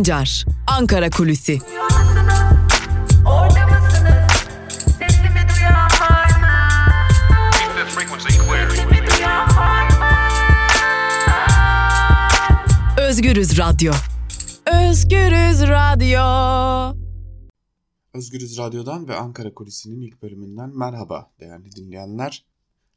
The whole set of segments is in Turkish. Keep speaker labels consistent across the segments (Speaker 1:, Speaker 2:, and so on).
Speaker 1: Sancar, Ankara Kulüsi. Özgürüz Radyo. Özgürüz Radyo.
Speaker 2: Özgürüz Radyo'dan ve Ankara Kulisi'nin ilk bölümünden merhaba değerli dinleyenler.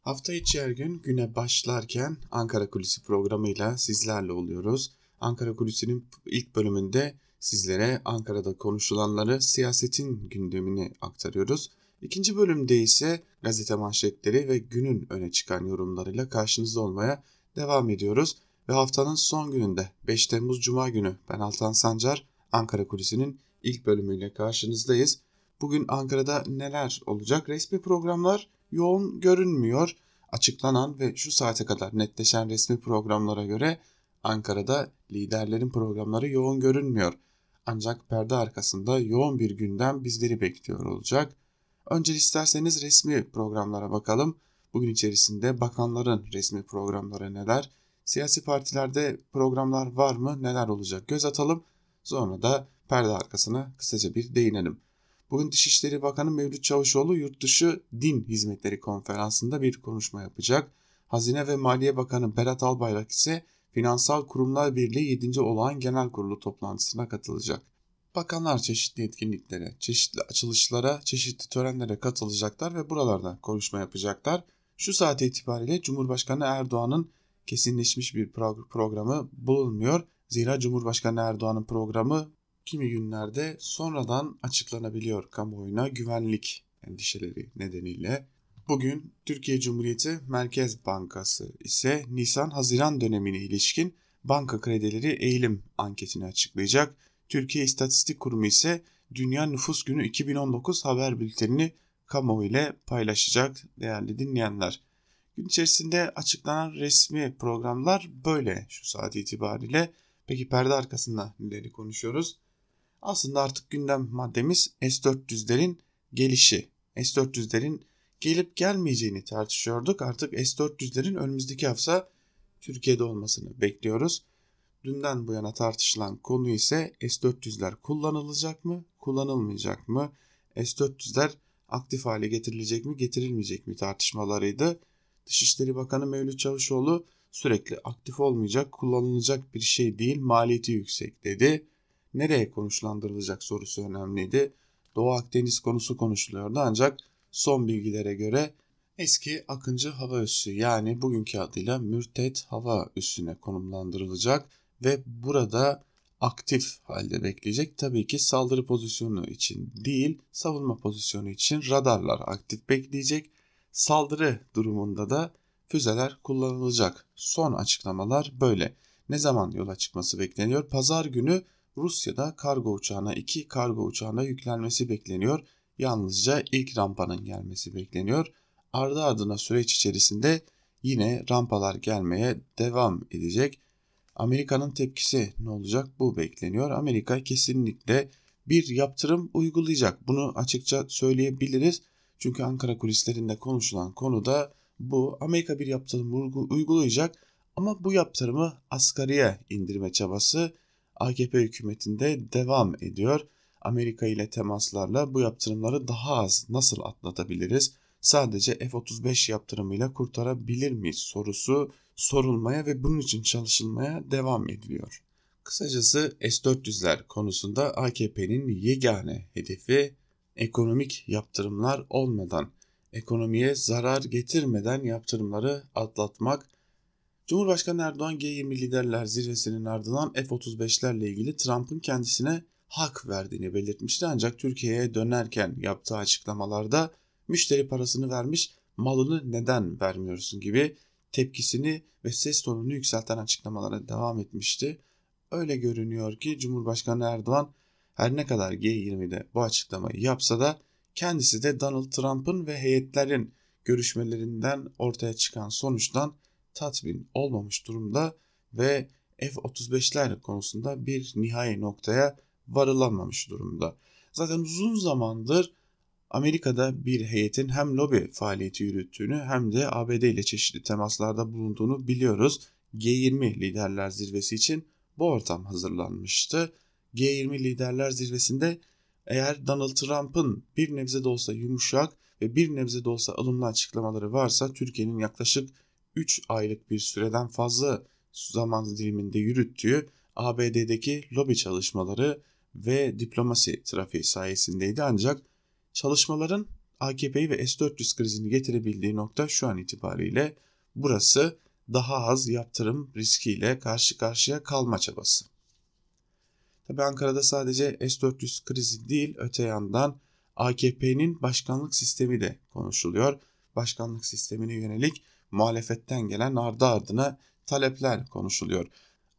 Speaker 2: Hafta içi her gün güne başlarken Ankara Kulisi programıyla sizlerle oluyoruz. Ankara Kulisi'nin ilk bölümünde sizlere Ankara'da konuşulanları, siyasetin gündemini aktarıyoruz. İkinci bölümde ise gazete manşetleri ve günün öne çıkan yorumlarıyla karşınızda olmaya devam ediyoruz. Ve haftanın son gününde 5 Temmuz Cuma günü ben Altan Sancar Ankara Kulisi'nin ilk bölümüyle karşınızdayız. Bugün Ankara'da neler olacak? Resmi programlar yoğun görünmüyor. Açıklanan ve şu saate kadar netleşen resmi programlara göre Ankara'da liderlerin programları yoğun görünmüyor. Ancak perde arkasında yoğun bir gündem bizleri bekliyor olacak. Önce isterseniz resmi programlara bakalım. Bugün içerisinde bakanların resmi programları neler? Siyasi partilerde programlar var mı? Neler olacak? Göz atalım. Sonra da perde arkasına kısaca bir değinelim. Bugün Dışişleri Bakanı Mevlüt Çavuşoğlu Yurtdışı Din Hizmetleri Konferansı'nda bir konuşma yapacak. Hazine ve Maliye Bakanı Berat Albayrak ise Finansal Kurumlar Birliği 7. Olağan Genel Kurulu toplantısına katılacak. Bakanlar çeşitli etkinliklere, çeşitli açılışlara, çeşitli törenlere katılacaklar ve buralarda konuşma yapacaklar. Şu saat itibariyle Cumhurbaşkanı Erdoğan'ın kesinleşmiş bir programı bulunmuyor. Zira Cumhurbaşkanı Erdoğan'ın programı kimi günlerde sonradan açıklanabiliyor kamuoyuna güvenlik endişeleri nedeniyle. Bugün Türkiye Cumhuriyeti Merkez Bankası ise Nisan-Haziran dönemine ilişkin banka kredileri eğilim anketini açıklayacak. Türkiye İstatistik Kurumu ise Dünya Nüfus Günü 2019 haber bültenini kamuoyu ile paylaşacak değerli dinleyenler. Gün içerisinde açıklanan resmi programlar böyle şu saat itibariyle. Peki perde arkasında neleri konuşuyoruz? Aslında artık gündem maddemiz S-400'lerin gelişi. S-400'lerin gelip gelmeyeceğini tartışıyorduk. Artık S-400'lerin önümüzdeki hafta Türkiye'de olmasını bekliyoruz. Dünden bu yana tartışılan konu ise S-400'ler kullanılacak mı, kullanılmayacak mı? S-400'ler aktif hale getirilecek mi, getirilmeyecek mi tartışmalarıydı. Dışişleri Bakanı Mevlüt Çavuşoğlu sürekli aktif olmayacak, kullanılacak bir şey değil, maliyeti yüksek dedi. Nereye konuşlandırılacak sorusu önemliydi. Doğu Akdeniz konusu konuşuluyordu ancak son bilgilere göre eski Akıncı Hava Üssü yani bugünkü adıyla Mürtet Hava Üssü'ne konumlandırılacak ve burada aktif halde bekleyecek. Tabii ki saldırı pozisyonu için değil, savunma pozisyonu için radarlar aktif bekleyecek. Saldırı durumunda da füzeler kullanılacak. Son açıklamalar böyle. Ne zaman yola çıkması bekleniyor? Pazar günü Rusya'da kargo uçağına iki kargo uçağına yüklenmesi bekleniyor. Yalnızca ilk rampanın gelmesi bekleniyor. Ardı ardına süreç içerisinde yine rampalar gelmeye devam edecek. Amerika'nın tepkisi ne olacak bu bekleniyor. Amerika kesinlikle bir yaptırım uygulayacak. Bunu açıkça söyleyebiliriz. Çünkü Ankara kulislerinde konuşulan konu da bu. Amerika bir yaptırım uygulayacak ama bu yaptırımı asgariye indirme çabası AKP hükümetinde devam ediyor. Amerika ile temaslarla bu yaptırımları daha az nasıl atlatabiliriz? Sadece F-35 yaptırımıyla kurtarabilir miyiz sorusu sorulmaya ve bunun için çalışılmaya devam ediliyor. Kısacası S-400'ler konusunda AKP'nin yegane hedefi ekonomik yaptırımlar olmadan, ekonomiye zarar getirmeden yaptırımları atlatmak. Cumhurbaşkanı Erdoğan G20 liderler zirvesinin ardından F-35'lerle ilgili Trump'ın kendisine hak verdiğini belirtmişti ancak Türkiye'ye dönerken yaptığı açıklamalarda müşteri parasını vermiş malını neden vermiyorsun gibi tepkisini ve ses tonunu yükselten açıklamalara devam etmişti. Öyle görünüyor ki Cumhurbaşkanı Erdoğan her ne kadar G20'de bu açıklamayı yapsa da kendisi de Donald Trump'ın ve heyetlerin görüşmelerinden ortaya çıkan sonuçtan tatmin olmamış durumda ve F-35'ler konusunda bir nihai noktaya varılamamış durumda. Zaten uzun zamandır Amerika'da bir heyetin hem lobi faaliyeti yürüttüğünü hem de ABD ile çeşitli temaslarda bulunduğunu biliyoruz. G20 liderler zirvesi için bu ortam hazırlanmıştı. G20 liderler zirvesinde eğer Donald Trump'ın bir nebze de olsa yumuşak ve bir nebze de olsa ılımlı açıklamaları varsa Türkiye'nin yaklaşık 3 aylık bir süreden fazla zaman diliminde yürüttüğü ABD'deki lobi çalışmaları ve diplomasi trafiği sayesindeydi ancak çalışmaların AKP'yi ve S-400 krizini getirebildiği nokta şu an itibariyle burası daha az yaptırım riskiyle karşı karşıya kalma çabası. Tabi Ankara'da sadece S-400 krizi değil öte yandan AKP'nin başkanlık sistemi de konuşuluyor. Başkanlık sistemine yönelik muhalefetten gelen ardı ardına talepler konuşuluyor.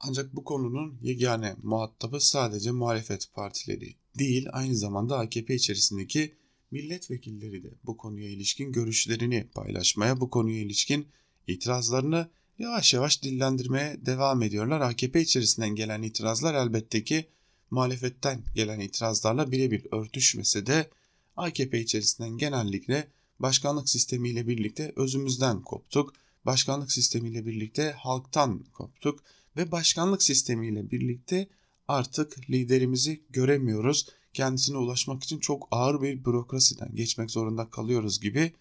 Speaker 2: Ancak bu konunun yegane muhatabı sadece muhalefet partileri değil aynı zamanda AKP içerisindeki milletvekilleri de bu konuya ilişkin görüşlerini paylaşmaya, bu konuya ilişkin itirazlarını yavaş yavaş dillendirmeye devam ediyorlar. AKP içerisinden gelen itirazlar elbette ki muhalefetten gelen itirazlarla birebir örtüşmese de AKP içerisinden genellikle başkanlık sistemiyle birlikte özümüzden koptuk. Başkanlık sistemiyle birlikte halktan koptuk ve başkanlık sistemiyle birlikte artık liderimizi göremiyoruz. Kendisine ulaşmak için çok ağır bir bürokrasiden geçmek zorunda kalıyoruz gibi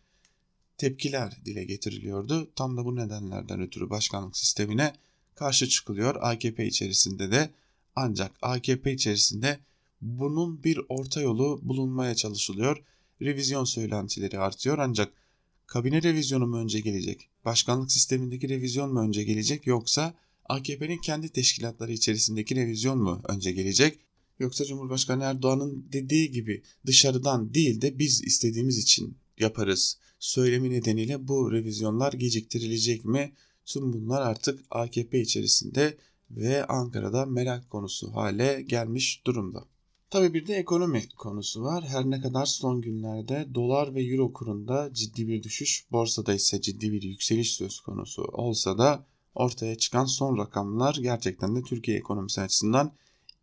Speaker 2: tepkiler dile getiriliyordu. Tam da bu nedenlerden ötürü başkanlık sistemine karşı çıkılıyor AKP içerisinde de ancak AKP içerisinde bunun bir orta yolu bulunmaya çalışılıyor. Revizyon söylentileri artıyor ancak kabine revizyonu mu önce gelecek? Başkanlık sistemindeki revizyon mu önce gelecek yoksa AKP'nin kendi teşkilatları içerisindeki revizyon mu önce gelecek? Yoksa Cumhurbaşkanı Erdoğan'ın dediği gibi dışarıdan değil de biz istediğimiz için yaparız söylemi nedeniyle bu revizyonlar geciktirilecek mi? Tüm bunlar artık AKP içerisinde ve Ankara'da merak konusu hale gelmiş durumda. Tabi bir de ekonomi konusu var. Her ne kadar son günlerde dolar ve euro kurunda ciddi bir düşüş, borsada ise ciddi bir yükseliş söz konusu olsa da ortaya çıkan son rakamlar gerçekten de Türkiye ekonomisi açısından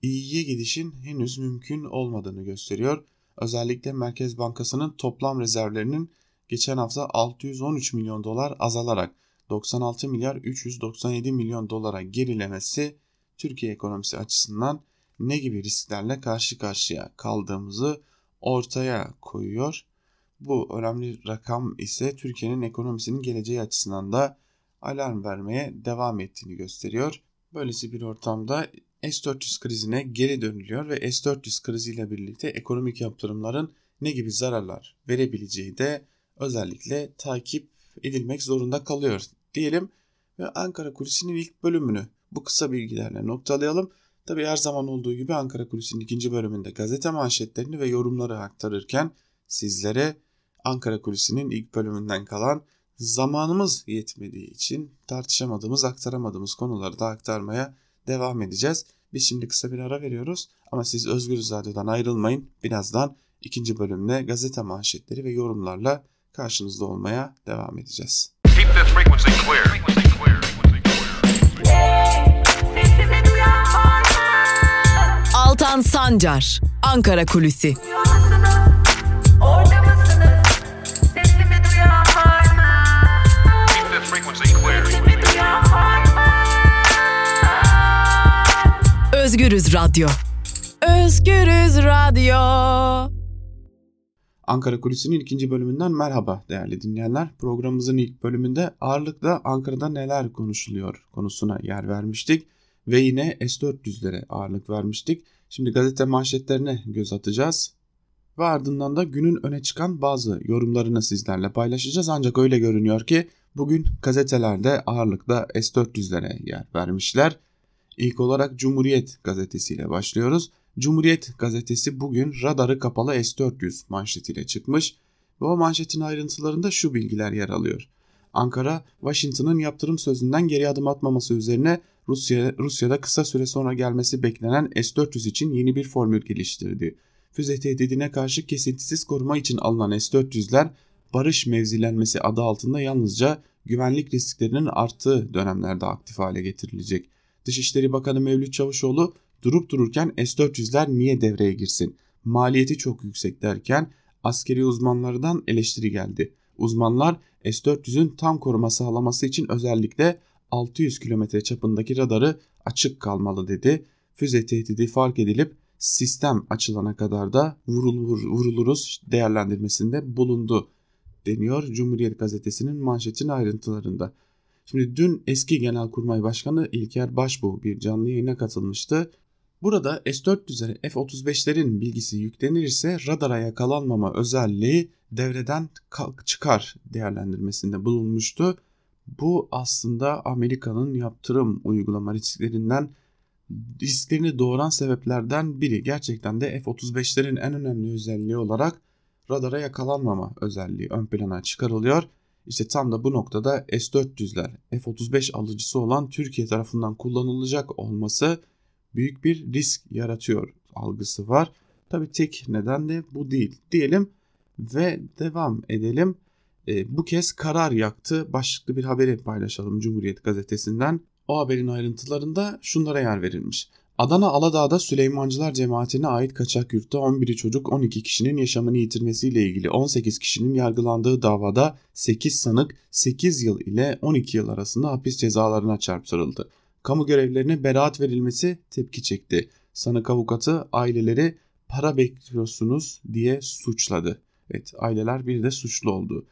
Speaker 2: iyiye gidişin henüz mümkün olmadığını gösteriyor. Özellikle Merkez Bankası'nın toplam rezervlerinin geçen hafta 613 milyon dolar azalarak 96 milyar 397 milyon dolara gerilemesi Türkiye ekonomisi açısından ne gibi risklerle karşı karşıya kaldığımızı ortaya koyuyor. Bu önemli rakam ise Türkiye'nin ekonomisinin geleceği açısından da alarm vermeye devam ettiğini gösteriyor. Böylesi bir ortamda S-400 krizine geri dönülüyor ve S-400 kriziyle birlikte ekonomik yaptırımların ne gibi zararlar verebileceği de özellikle takip edilmek zorunda kalıyor diyelim ve Ankara Kulisi'nin ilk bölümünü bu kısa bilgilerle noktalayalım. Tabi her zaman olduğu gibi Ankara Kulisi'nin ikinci bölümünde gazete manşetlerini ve yorumları aktarırken sizlere Ankara Kulisi'nin ilk bölümünden kalan zamanımız yetmediği için tartışamadığımız, aktaramadığımız konuları da aktarmaya devam edeceğiz. Biz şimdi kısa bir ara veriyoruz ama siz Özgür Radyo'dan ayrılmayın. Birazdan ikinci bölümde gazete manşetleri ve yorumlarla karşınızda olmaya devam edeceğiz.
Speaker 1: Altan Sancar, Ankara Kulüsi. Özgürüz Radyo. Özgürüz Radyo.
Speaker 2: Ankara Kulisi'nin ikinci bölümünden merhaba değerli dinleyenler. Programımızın ilk bölümünde ağırlıkla Ankara'da neler konuşuluyor konusuna yer vermiştik. Ve yine S-400'lere ağırlık vermiştik. Şimdi gazete manşetlerine göz atacağız. Ve ardından da günün öne çıkan bazı yorumlarını sizlerle paylaşacağız. Ancak öyle görünüyor ki bugün gazetelerde ağırlıkla S-400'lere yer vermişler. İlk olarak Cumhuriyet gazetesiyle başlıyoruz. Cumhuriyet gazetesi bugün radarı kapalı S-400 manşetiyle çıkmış ve o manşetin ayrıntılarında şu bilgiler yer alıyor. Ankara, Washington'ın yaptırım sözünden geri adım atmaması üzerine Rusya, Rusya'da kısa süre sonra gelmesi beklenen S-400 için yeni bir formül geliştirdi. Füze tehdidine karşı kesintisiz koruma için alınan S-400'ler barış mevzilenmesi adı altında yalnızca güvenlik risklerinin arttığı dönemlerde aktif hale getirilecek. Dışişleri Bakanı Mevlüt Çavuşoğlu durup dururken S-400'ler niye devreye girsin? Maliyeti çok yüksek derken askeri uzmanlardan eleştiri geldi. Uzmanlar S-400'ün tam koruma sağlaması için özellikle 600 kilometre çapındaki radarı açık kalmalı dedi. Füze tehdidi fark edilip sistem açılana kadar da vurulur, vuruluruz değerlendirmesinde bulundu deniyor Cumhuriyet Gazetesi'nin manşetin ayrıntılarında. Şimdi dün eski Genelkurmay Başkanı İlker Başbuğ bir canlı yayına katılmıştı. Burada S-400'lere F-35'lerin bilgisi yüklenirse radara yakalanmama özelliği devreden çıkar değerlendirmesinde bulunmuştu. Bu aslında Amerika'nın yaptırım uygulama risklerinden risklerini doğuran sebeplerden biri. Gerçekten de F-35'lerin en önemli özelliği olarak radara yakalanmama özelliği ön plana çıkarılıyor. İşte tam da bu noktada S-400'ler F-35 alıcısı olan Türkiye tarafından kullanılacak olması büyük bir risk yaratıyor algısı var. Tabi tek neden de bu değil diyelim ve devam edelim. E, bu kez karar yaktı başlıklı bir haberi paylaşalım Cumhuriyet gazetesinden. O haberin ayrıntılarında şunlara yer verilmiş. Adana Aladağ'da Süleymancılar cemaatine ait kaçak yurtta 11 çocuk 12 kişinin yaşamını yitirmesiyle ilgili 18 kişinin yargılandığı davada 8 sanık 8 yıl ile 12 yıl arasında hapis cezalarına çarptırıldı. Kamu görevlerine beraat verilmesi tepki çekti. Sanık avukatı aileleri para bekliyorsunuz diye suçladı. Evet aileler bir de suçlu oldu.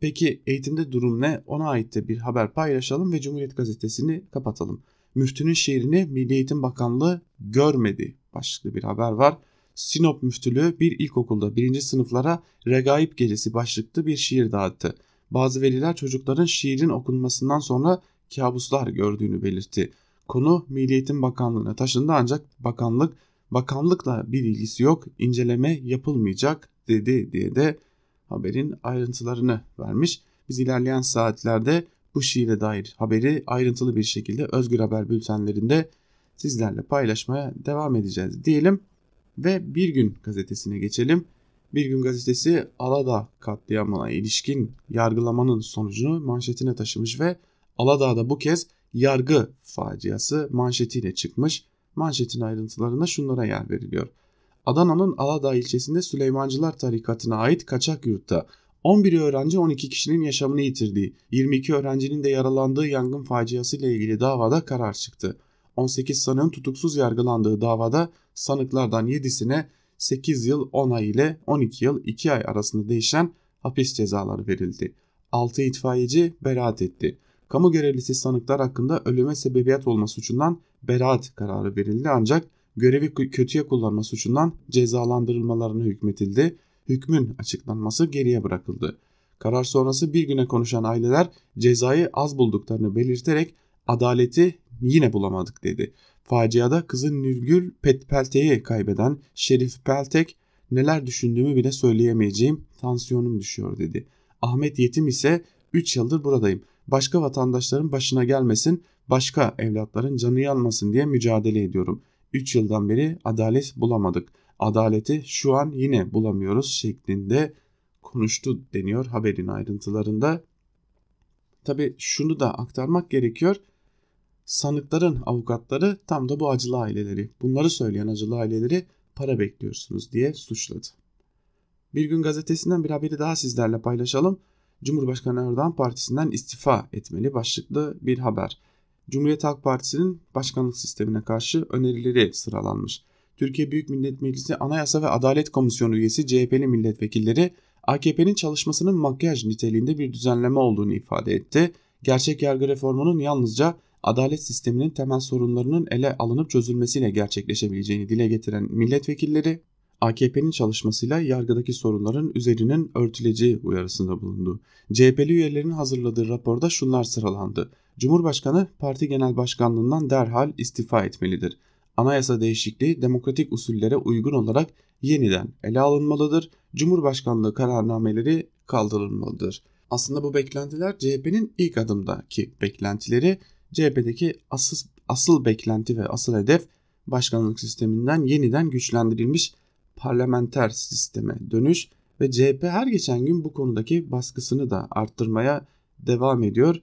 Speaker 2: Peki eğitimde durum ne? Ona ait de bir haber paylaşalım ve Cumhuriyet Gazetesi'ni kapatalım. Müftünün şiirini Milli Eğitim Bakanlığı görmedi başlıklı bir haber var. Sinop Müftülüğü bir ilkokulda birinci sınıflara Regaip Gecesi başlıklı bir şiir dağıttı. Bazı veliler çocukların şiirin okunmasından sonra kabuslar gördüğünü belirtti. Konu Milli Eğitim Bakanlığı'na taşındı ancak bakanlık bakanlıkla bir ilgisi yok inceleme yapılmayacak dedi diye de haberin ayrıntılarını vermiş. Biz ilerleyen saatlerde bu şiire dair haberi ayrıntılı bir şekilde Özgür Haber bültenlerinde sizlerle paylaşmaya devam edeceğiz diyelim ve Bir Gün gazetesine geçelim. Bir Gün gazetesi Aladağ katliamına ilişkin yargılamanın sonucunu manşetine taşımış ve Aladağ'da bu kez yargı faciası manşetiyle çıkmış. Manşetin ayrıntılarına şunlara yer veriliyor. Adana'nın Aladağ ilçesinde Süleymancılar tarikatına ait kaçak yurtta 11 öğrenci 12 kişinin yaşamını yitirdiği, 22 öğrencinin de yaralandığı yangın faciası ile ilgili davada karar çıktı. 18 sanığın tutuksuz yargılandığı davada sanıklardan 7'sine 8 yıl 10 ay ile 12 yıl 2 ay arasında değişen hapis cezaları verildi. 6 itfaiyeci beraat etti. Kamu görevlisi sanıklar hakkında ölüme sebebiyet olma suçundan beraat kararı verildi ancak görevi kötüye kullanma suçundan cezalandırılmalarına hükmetildi. Hükmün açıklanması geriye bırakıldı. Karar sonrası bir güne konuşan aileler cezayı az bulduklarını belirterek adaleti yine bulamadık dedi. Faciada kızı Nürgül Peltek'i kaybeden Şerif Peltek neler düşündüğümü bile söyleyemeyeceğim tansiyonum düşüyor dedi. Ahmet Yetim ise 3 yıldır buradayım. Başka vatandaşların başına gelmesin, başka evlatların canı yanmasın diye mücadele ediyorum. 3 yıldan beri adalet bulamadık. Adaleti şu an yine bulamıyoruz şeklinde konuştu deniyor haberin ayrıntılarında. Tabi şunu da aktarmak gerekiyor. Sanıkların avukatları tam da bu acılı aileleri, bunları söyleyen acılı aileleri para bekliyorsunuz diye suçladı. Bir gün gazetesinden bir haberi daha sizlerle paylaşalım. Cumhurbaşkanı Erdoğan partisinden istifa etmeli başlıklı bir haber. Cumhuriyet Halk Partisi'nin başkanlık sistemine karşı önerileri sıralanmış. Türkiye Büyük Millet Meclisi Anayasa ve Adalet Komisyonu üyesi CHP'li milletvekilleri AKP'nin çalışmasının makyaj niteliğinde bir düzenleme olduğunu ifade etti. Gerçek yargı reformunun yalnızca adalet sisteminin temel sorunlarının ele alınıp çözülmesiyle gerçekleşebileceğini dile getiren milletvekilleri AKP'nin çalışmasıyla yargıdaki sorunların üzerinin örtüleceği uyarısında bulundu. CHP'li üyelerin hazırladığı raporda şunlar sıralandı. Cumhurbaşkanı parti genel başkanlığından derhal istifa etmelidir. Anayasa değişikliği demokratik usullere uygun olarak yeniden ele alınmalıdır. Cumhurbaşkanlığı kararnameleri kaldırılmalıdır. Aslında bu beklentiler CHP'nin ilk adımdaki beklentileri. CHP'deki asıl, asıl beklenti ve asıl hedef başkanlık sisteminden yeniden güçlendirilmiş parlamenter sisteme dönüş ve CHP her geçen gün bu konudaki baskısını da arttırmaya devam ediyor.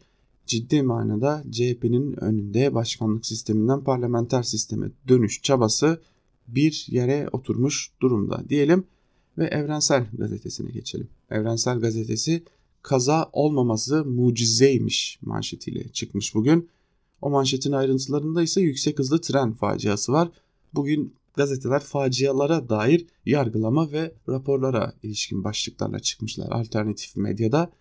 Speaker 2: Ciddi manada CHP'nin önünde başkanlık sisteminden parlamenter sisteme dönüş çabası bir yere oturmuş durumda diyelim ve Evrensel Gazetesi'ne geçelim. Evrensel Gazetesi kaza olmaması mucizeymiş manşetiyle çıkmış bugün. O manşetin ayrıntılarında ise yüksek hızlı tren faciası var. Bugün gazeteler facialara dair yargılama ve raporlara ilişkin başlıklarla çıkmışlar. Alternatif medyada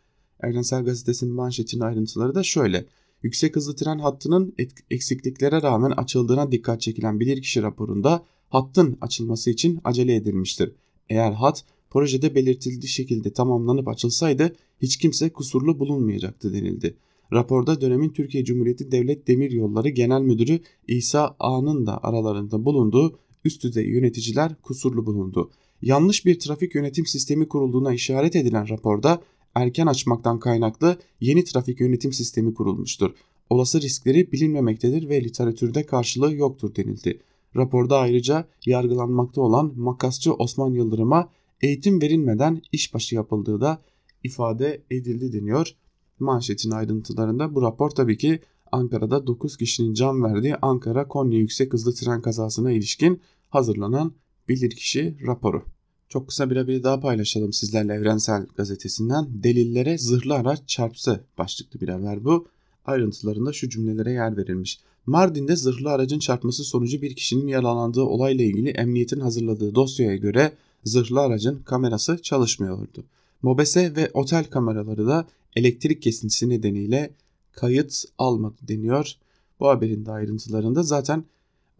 Speaker 2: Evrensel Gazetesi'nin manşetinin ayrıntıları da şöyle. Yüksek hızlı tren hattının eksikliklere rağmen açıldığına dikkat çekilen bilirkişi raporunda hattın açılması için acele edilmiştir. Eğer hat projede belirtildiği şekilde tamamlanıp açılsaydı hiç kimse kusurlu bulunmayacaktı denildi. Raporda dönemin Türkiye Cumhuriyeti Devlet Demir Yolları Genel Müdürü İsa A'nın da aralarında bulunduğu üst düzey yöneticiler kusurlu bulundu. Yanlış bir trafik yönetim sistemi kurulduğuna işaret edilen raporda erken açmaktan kaynaklı yeni trafik yönetim sistemi kurulmuştur. Olası riskleri bilinmemektedir ve literatürde karşılığı yoktur denildi. Raporda ayrıca yargılanmakta olan makasçı Osman Yıldırım'a eğitim verilmeden işbaşı yapıldığı da ifade edildi deniyor. Manşetin ayrıntılarında bu rapor tabii ki Ankara'da 9 kişinin can verdiği Ankara-Konya yüksek hızlı tren kazasına ilişkin hazırlanan bilirkişi raporu. Çok kısa bir haberi daha paylaşalım sizlerle Evrensel Gazetesi'nden. Delillere zırhlı araç çarptı başlıklı bir haber bu. Ayrıntılarında şu cümlelere yer verilmiş. Mardin'de zırhlı aracın çarpması sonucu bir kişinin yaralandığı olayla ilgili emniyetin hazırladığı dosyaya göre zırhlı aracın kamerası çalışmıyordu. Mobese ve otel kameraları da elektrik kesintisi nedeniyle kayıt almadı deniyor. Bu haberin de ayrıntılarında zaten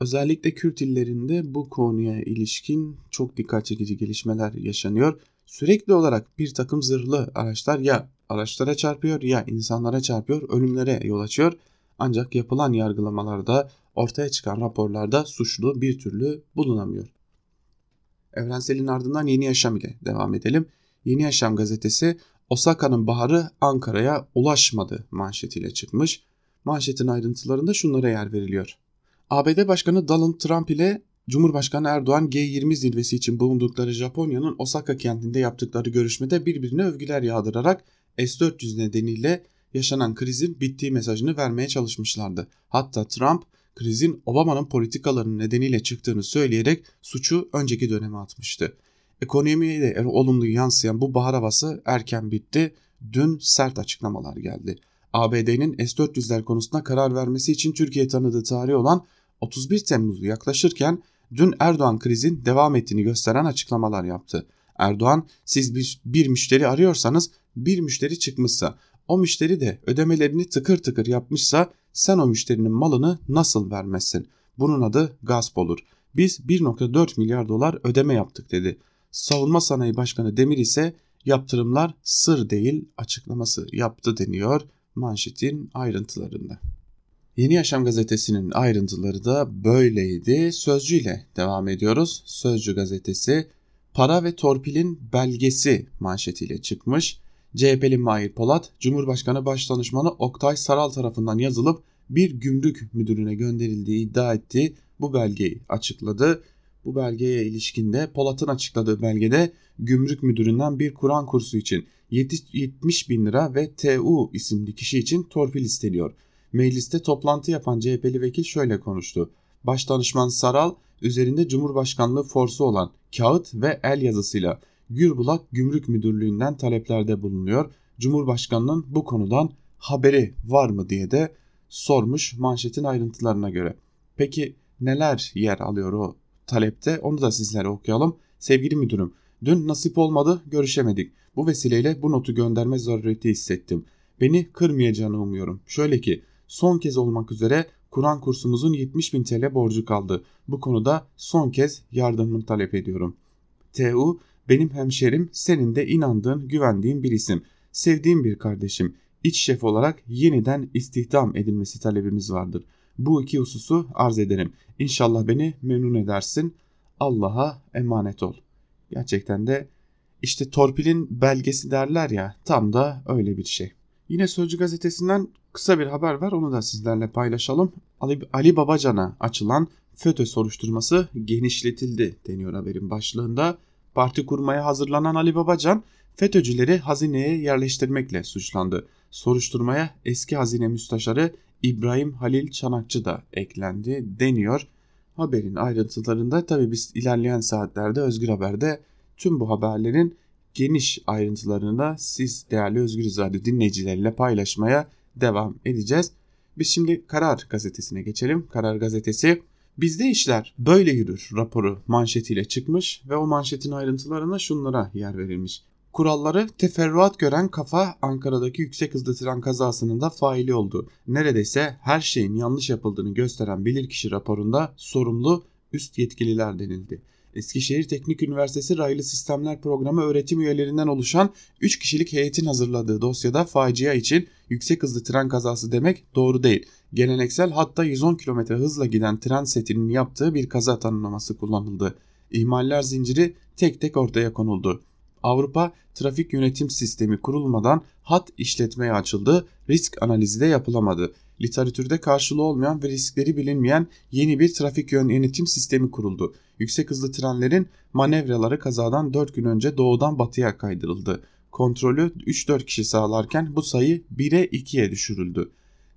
Speaker 2: özellikle Kürt illerinde bu konuya ilişkin çok dikkat çekici gelişmeler yaşanıyor. Sürekli olarak bir takım zırhlı araçlar ya araçlara çarpıyor ya insanlara çarpıyor, ölümlere yol açıyor. Ancak yapılan yargılamalarda ortaya çıkan raporlarda suçlu bir türlü bulunamıyor. Evrensel'in ardından Yeni Yaşam ile devam edelim. Yeni Yaşam gazetesi Osaka'nın baharı Ankara'ya ulaşmadı manşetiyle çıkmış. Manşetin ayrıntılarında şunlara yer veriliyor. ABD Başkanı Donald Trump ile Cumhurbaşkanı Erdoğan G20 zirvesi için bulundukları Japonya'nın Osaka kentinde yaptıkları görüşmede birbirine övgüler yağdırarak S-400 nedeniyle yaşanan krizin bittiği mesajını vermeye çalışmışlardı. Hatta Trump krizin Obama'nın politikalarının nedeniyle çıktığını söyleyerek suçu önceki döneme atmıştı. Ekonomiye de olumlu yansıyan bu bahar havası erken bitti. Dün sert açıklamalar geldi. ABD'nin S-400'ler konusunda karar vermesi için Türkiye tanıdığı tarih olan 31 Temmuz'u yaklaşırken dün Erdoğan krizin devam ettiğini gösteren açıklamalar yaptı. Erdoğan siz bir, müşteri arıyorsanız bir müşteri çıkmışsa o müşteri de ödemelerini tıkır tıkır yapmışsa sen o müşterinin malını nasıl vermezsin? Bunun adı gasp olur. Biz 1.4 milyar dolar ödeme yaptık dedi. Savunma Sanayi Başkanı Demir ise yaptırımlar sır değil açıklaması yaptı deniyor manşetin ayrıntılarında. Yeni Yaşam gazetesinin ayrıntıları da böyleydi. Sözcü ile devam ediyoruz. Sözcü gazetesi para ve torpilin belgesi manşetiyle çıkmış. CHP'li Mahir Polat, Cumhurbaşkanı Başdanışmanı Oktay Saral tarafından yazılıp bir gümrük müdürüne gönderildiği iddia ettiği bu belgeyi açıkladı. Bu belgeye ilişkinde Polat'ın açıkladığı belgede gümrük müdüründen bir Kur'an kursu için 70 bin lira ve TU isimli kişi için torpil isteniyor. Mecliste toplantı yapan CHP'li vekil şöyle konuştu. Başdanışman Saral üzerinde Cumhurbaşkanlığı forsu olan kağıt ve el yazısıyla Gürbulak Gümrük Müdürlüğü'nden taleplerde bulunuyor. Cumhurbaşkanının bu konudan haberi var mı diye de sormuş manşetin ayrıntılarına göre. Peki neler yer alıyor o talepte onu da sizlere okuyalım. Sevgili müdürüm dün nasip olmadı görüşemedik. Bu vesileyle bu notu gönderme zarureti hissettim. Beni kırmayacağını umuyorum. Şöyle ki son kez olmak üzere Kur'an kursumuzun 70 bin TL borcu kaldı. Bu konuda son kez yardımını talep ediyorum. TU benim hemşerim senin de inandığın güvendiğin bir isim. Sevdiğim bir kardeşim. İç şef olarak yeniden istihdam edilmesi talebimiz vardır. Bu iki hususu arz ederim. İnşallah beni memnun edersin. Allah'a emanet ol. Gerçekten de işte torpilin belgesi derler ya tam da öyle bir şey. Yine Sözcü gazetesinden kısa bir haber var onu da sizlerle paylaşalım. Ali, Ali Babacan'a açılan FETÖ soruşturması genişletildi deniyor haberin başlığında. Parti kurmaya hazırlanan Ali Babacan FETÖ'cüleri hazineye yerleştirmekle suçlandı. Soruşturmaya eski hazine müsteşarı İbrahim Halil Çanakçı da eklendi deniyor. Haberin ayrıntılarında tabi biz ilerleyen saatlerde Özgür Haber'de tüm bu haberlerin geniş ayrıntılarını da siz değerli Özgür Radyo dinleyicileriyle paylaşmaya devam edeceğiz. Biz şimdi Karar Gazetesi'ne geçelim. Karar Gazetesi Bizde işler böyle yürür raporu manşetiyle çıkmış ve o manşetin ayrıntılarına şunlara yer verilmiş. Kuralları teferruat gören kafa Ankara'daki yüksek hızlı tren kazasının da faili oldu. Neredeyse her şeyin yanlış yapıldığını gösteren bilirkişi raporunda sorumlu üst yetkililer denildi. Eskişehir Teknik Üniversitesi Raylı Sistemler Programı öğretim üyelerinden oluşan 3 kişilik heyetin hazırladığı dosyada facia için yüksek hızlı tren kazası demek doğru değil. Geleneksel hatta 110 km hızla giden tren setinin yaptığı bir kaza tanımlaması kullanıldı. İhmaller zinciri tek tek ortaya konuldu. Avrupa Trafik Yönetim Sistemi kurulmadan hat işletmeye açıldı, risk analizi de yapılamadı. Literatürde karşılığı olmayan ve riskleri bilinmeyen yeni bir trafik yönetim sistemi kuruldu. Yüksek hızlı trenlerin manevraları kazadan 4 gün önce doğudan batıya kaydırıldı. Kontrolü 3-4 kişi sağlarken bu sayı 1'e 2'ye düşürüldü.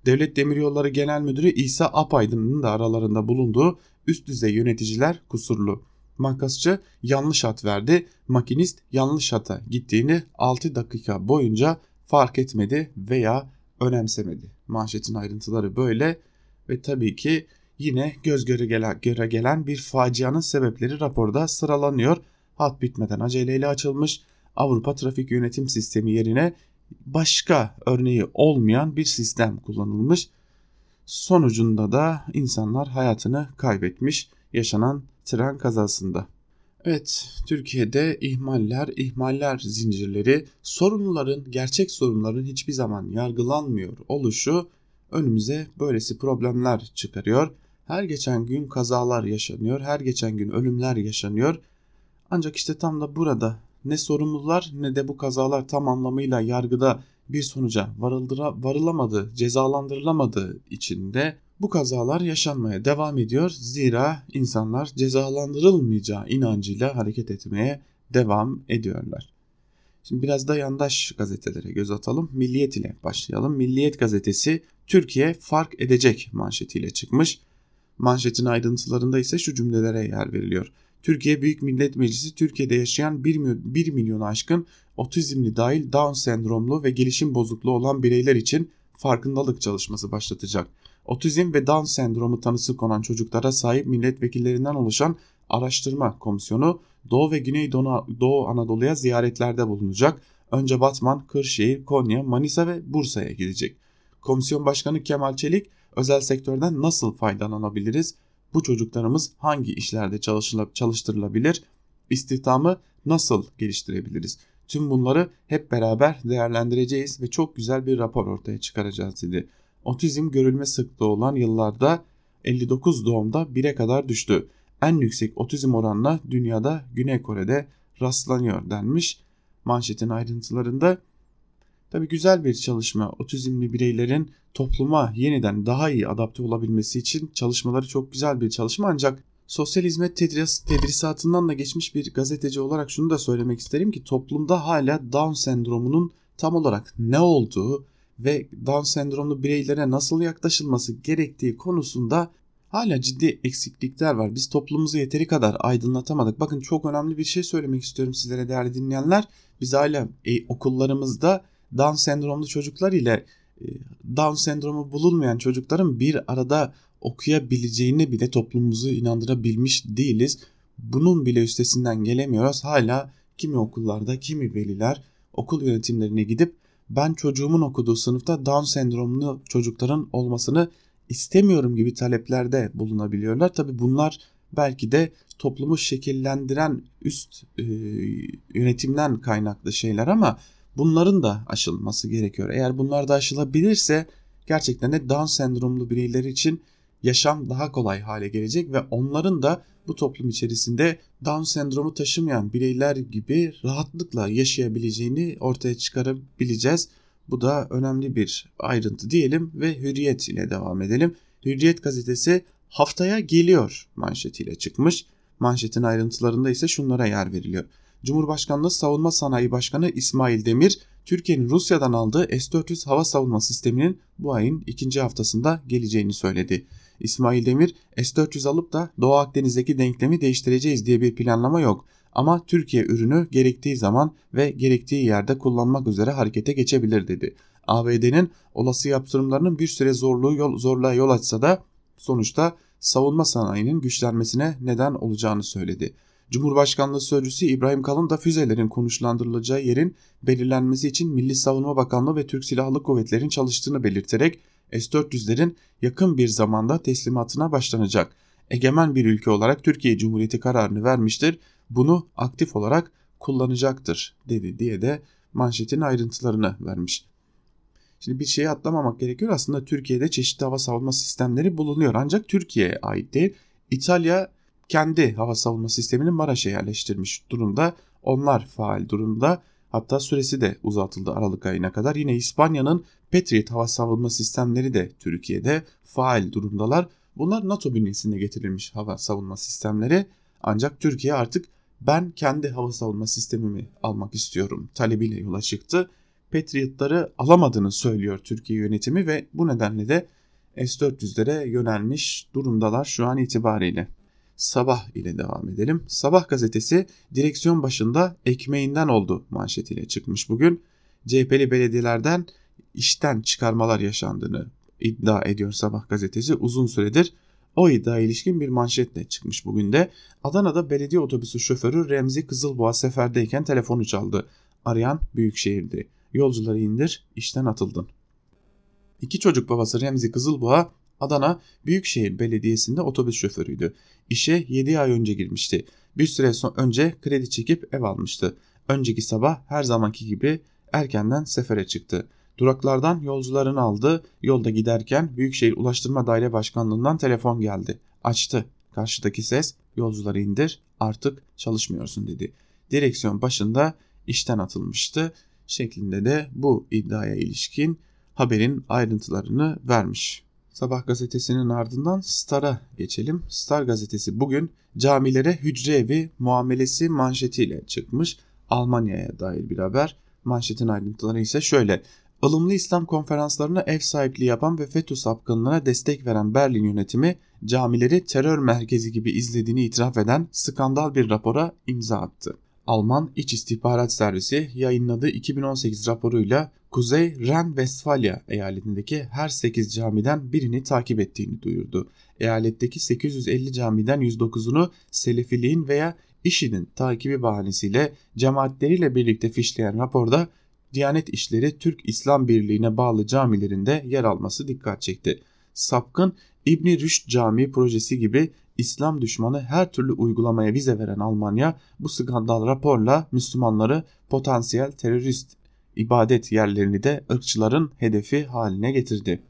Speaker 2: Devlet Demiryolları Genel Müdürü İsa Apaydın'ın da aralarında bulunduğu üst düzey yöneticiler kusurlu. Makasçı yanlış hat verdi, makinist yanlış hata gittiğini 6 dakika boyunca fark etmedi veya önemsemedi. Manşetin ayrıntıları böyle ve tabii ki yine göz göre gelen, göre gelen bir facianın sebepleri raporda sıralanıyor. Hat bitmeden aceleyle açılmış Avrupa Trafik Yönetim Sistemi yerine başka örneği olmayan bir sistem kullanılmış. Sonucunda da insanlar hayatını kaybetmiş yaşanan tren kazasında. Evet, Türkiye'de ihmaller, ihmaller zincirleri, sorumluların, gerçek sorumluların hiçbir zaman yargılanmıyor oluşu önümüze böylesi problemler çıkarıyor. Her geçen gün kazalar yaşanıyor, her geçen gün ölümler yaşanıyor. Ancak işte tam da burada ne sorumlular ne de bu kazalar tam anlamıyla yargıda bir sonuca varıldıra, varılamadı, cezalandırılamadığı için de bu kazalar yaşanmaya devam ediyor. Zira insanlar cezalandırılmayacağı inancıyla hareket etmeye devam ediyorlar. Şimdi biraz da yandaş gazetelere göz atalım. Milliyet ile başlayalım. Milliyet gazetesi Türkiye fark edecek manşetiyle çıkmış. Manşetin ayrıntılarında ise şu cümlelere yer veriliyor. Türkiye Büyük Millet Meclisi Türkiye'de yaşayan 1 milyon, 1 milyon aşkın otizmli dahil Down sendromlu ve gelişim bozukluğu olan bireyler için farkındalık çalışması başlatacak. Otizm ve Down sendromu tanısı konan çocuklara sahip milletvekillerinden oluşan araştırma komisyonu Doğu ve Güney Doğu Anadolu'ya ziyaretlerde bulunacak. Önce Batman, Kırşehir, Konya, Manisa ve Bursa'ya gidecek. Komisyon Başkanı Kemal Çelik özel sektörden nasıl faydalanabiliriz? Bu çocuklarımız hangi işlerde çalıştırılabilir? İstihdamı nasıl geliştirebiliriz? Tüm bunları hep beraber değerlendireceğiz ve çok güzel bir rapor ortaya çıkaracağız dedi. Otizm görülme sıklığı olan yıllarda 59 doğumda 1'e kadar düştü. En yüksek otizm oranına dünyada Güney Kore'de rastlanıyor denmiş. Manşetin ayrıntılarında Tabi güzel bir çalışma. Otizmli bireylerin topluma yeniden daha iyi adapte olabilmesi için çalışmaları çok güzel bir çalışma ancak sosyal hizmet tedris, tedrisatından da geçmiş bir gazeteci olarak şunu da söylemek isterim ki toplumda hala Down sendromunun tam olarak ne olduğu ve Down sendromlu bireylere nasıl yaklaşılması gerektiği konusunda hala ciddi eksiklikler var. Biz toplumumuzu yeteri kadar aydınlatamadık. Bakın çok önemli bir şey söylemek istiyorum sizlere değerli dinleyenler. Biz hala e, okullarımızda Down sendromlu çocuklar ile e, Down sendromu bulunmayan çocukların bir arada okuyabileceğini bile toplumumuzu inandırabilmiş değiliz. Bunun bile üstesinden gelemiyoruz. Hala kimi okullarda kimi veliler okul yönetimlerine gidip ben çocuğumun okuduğu sınıfta Down sendromlu çocukların olmasını istemiyorum gibi taleplerde bulunabiliyorlar. Tabi bunlar belki de toplumu şekillendiren üst e, yönetimden kaynaklı şeyler ama bunların da aşılması gerekiyor. Eğer bunlar da aşılabilirse gerçekten de Down sendromlu bireyler için yaşam daha kolay hale gelecek ve onların da bu toplum içerisinde Down sendromu taşımayan bireyler gibi rahatlıkla yaşayabileceğini ortaya çıkarabileceğiz. Bu da önemli bir ayrıntı diyelim ve Hürriyet ile devam edelim. Hürriyet gazetesi haftaya geliyor manşetiyle çıkmış. Manşetin ayrıntılarında ise şunlara yer veriliyor. Cumhurbaşkanlığı Savunma Sanayi Başkanı İsmail Demir, Türkiye'nin Rusya'dan aldığı S-400 hava savunma sisteminin bu ayın ikinci haftasında geleceğini söyledi. İsmail Demir, S-400 alıp da Doğu Akdeniz'deki denklemi değiştireceğiz diye bir planlama yok. Ama Türkiye ürünü gerektiği zaman ve gerektiği yerde kullanmak üzere harekete geçebilir dedi. ABD'nin olası yaptırımlarının bir süre zorluğu yol, zorluğa yol açsa da sonuçta savunma sanayinin güçlenmesine neden olacağını söyledi. Cumhurbaşkanlığı Sözcüsü İbrahim Kalın da füzelerin konuşlandırılacağı yerin belirlenmesi için Milli Savunma Bakanlığı ve Türk Silahlı Kuvvetleri'nin çalıştığını belirterek S-400'lerin yakın bir zamanda teslimatına başlanacak. Egemen bir ülke olarak Türkiye Cumhuriyeti kararını vermiştir. Bunu aktif olarak kullanacaktır dedi diye de manşetin ayrıntılarını vermiş. Şimdi bir şeyi atlamamak gerekiyor. Aslında Türkiye'de çeşitli hava savunma sistemleri bulunuyor. Ancak Türkiye'ye ait değil. İtalya kendi hava savunma sistemini Maraş'a yerleştirmiş durumda. Onlar faal durumda. Hatta süresi de uzatıldı Aralık ayına kadar. Yine İspanya'nın Patriot hava savunma sistemleri de Türkiye'de faal durumdalar. Bunlar NATO bünyesinde getirilmiş hava savunma sistemleri. Ancak Türkiye artık ben kendi hava savunma sistemimi almak istiyorum talebiyle yola çıktı. Patriot'ları alamadığını söylüyor Türkiye yönetimi ve bu nedenle de S-400'lere yönelmiş durumdalar şu an itibariyle. Sabah ile devam edelim. Sabah gazetesi direksiyon başında ekmeğinden oldu manşetiyle çıkmış bugün. CHP'li belediyelerden işten çıkarmalar yaşandığını iddia ediyor Sabah gazetesi uzun süredir. O iddia ilişkin bir manşetle çıkmış bugün de. Adana'da belediye otobüsü şoförü Remzi Kızılboğa seferdeyken telefonu çaldı. Arayan Büyükşehir'di. Yolcuları indir, işten atıldın. İki çocuk babası Remzi Kızılboğa Adana Büyükşehir Belediyesi'nde otobüs şoförüydü. İşe 7 ay önce girmişti. Bir süre son önce kredi çekip ev almıştı. Önceki sabah her zamanki gibi erkenden sefere çıktı. Duraklardan yolcularını aldı. Yolda giderken Büyükşehir Ulaştırma Daire Başkanlığı'ndan telefon geldi. Açtı. Karşıdaki ses yolcuları indir artık çalışmıyorsun dedi. Direksiyon başında işten atılmıştı şeklinde de bu iddiaya ilişkin haberin ayrıntılarını vermiş. Sabah gazetesinin ardından Star'a geçelim. Star gazetesi bugün camilere hücre evi muamelesi manşetiyle çıkmış. Almanya'ya dair bir haber. Manşetin ayrıntıları ise şöyle. Ilımlı İslam konferanslarına ev sahipliği yapan ve FETÖ sapkınlığına destek veren Berlin yönetimi camileri terör merkezi gibi izlediğini itiraf eden skandal bir rapora imza attı. Alman İç İstihbarat Servisi yayınladığı 2018 raporuyla Kuzey Ren-Vestfalya eyaletindeki her 8 camiden birini takip ettiğini duyurdu. Eyaletteki 850 camiden 109'unu Selefiliğin veya IŞİD'in takibi bahanesiyle cemaatleriyle birlikte fişleyen raporda Diyanet İşleri Türk İslam Birliği'ne bağlı camilerinde yer alması dikkat çekti. Sapkın İbni Rüşd Camii projesi gibi İslam düşmanı her türlü uygulamaya vize veren Almanya bu skandal raporla Müslümanları potansiyel terörist ibadet yerlerini de ırkçıların hedefi haline getirdi.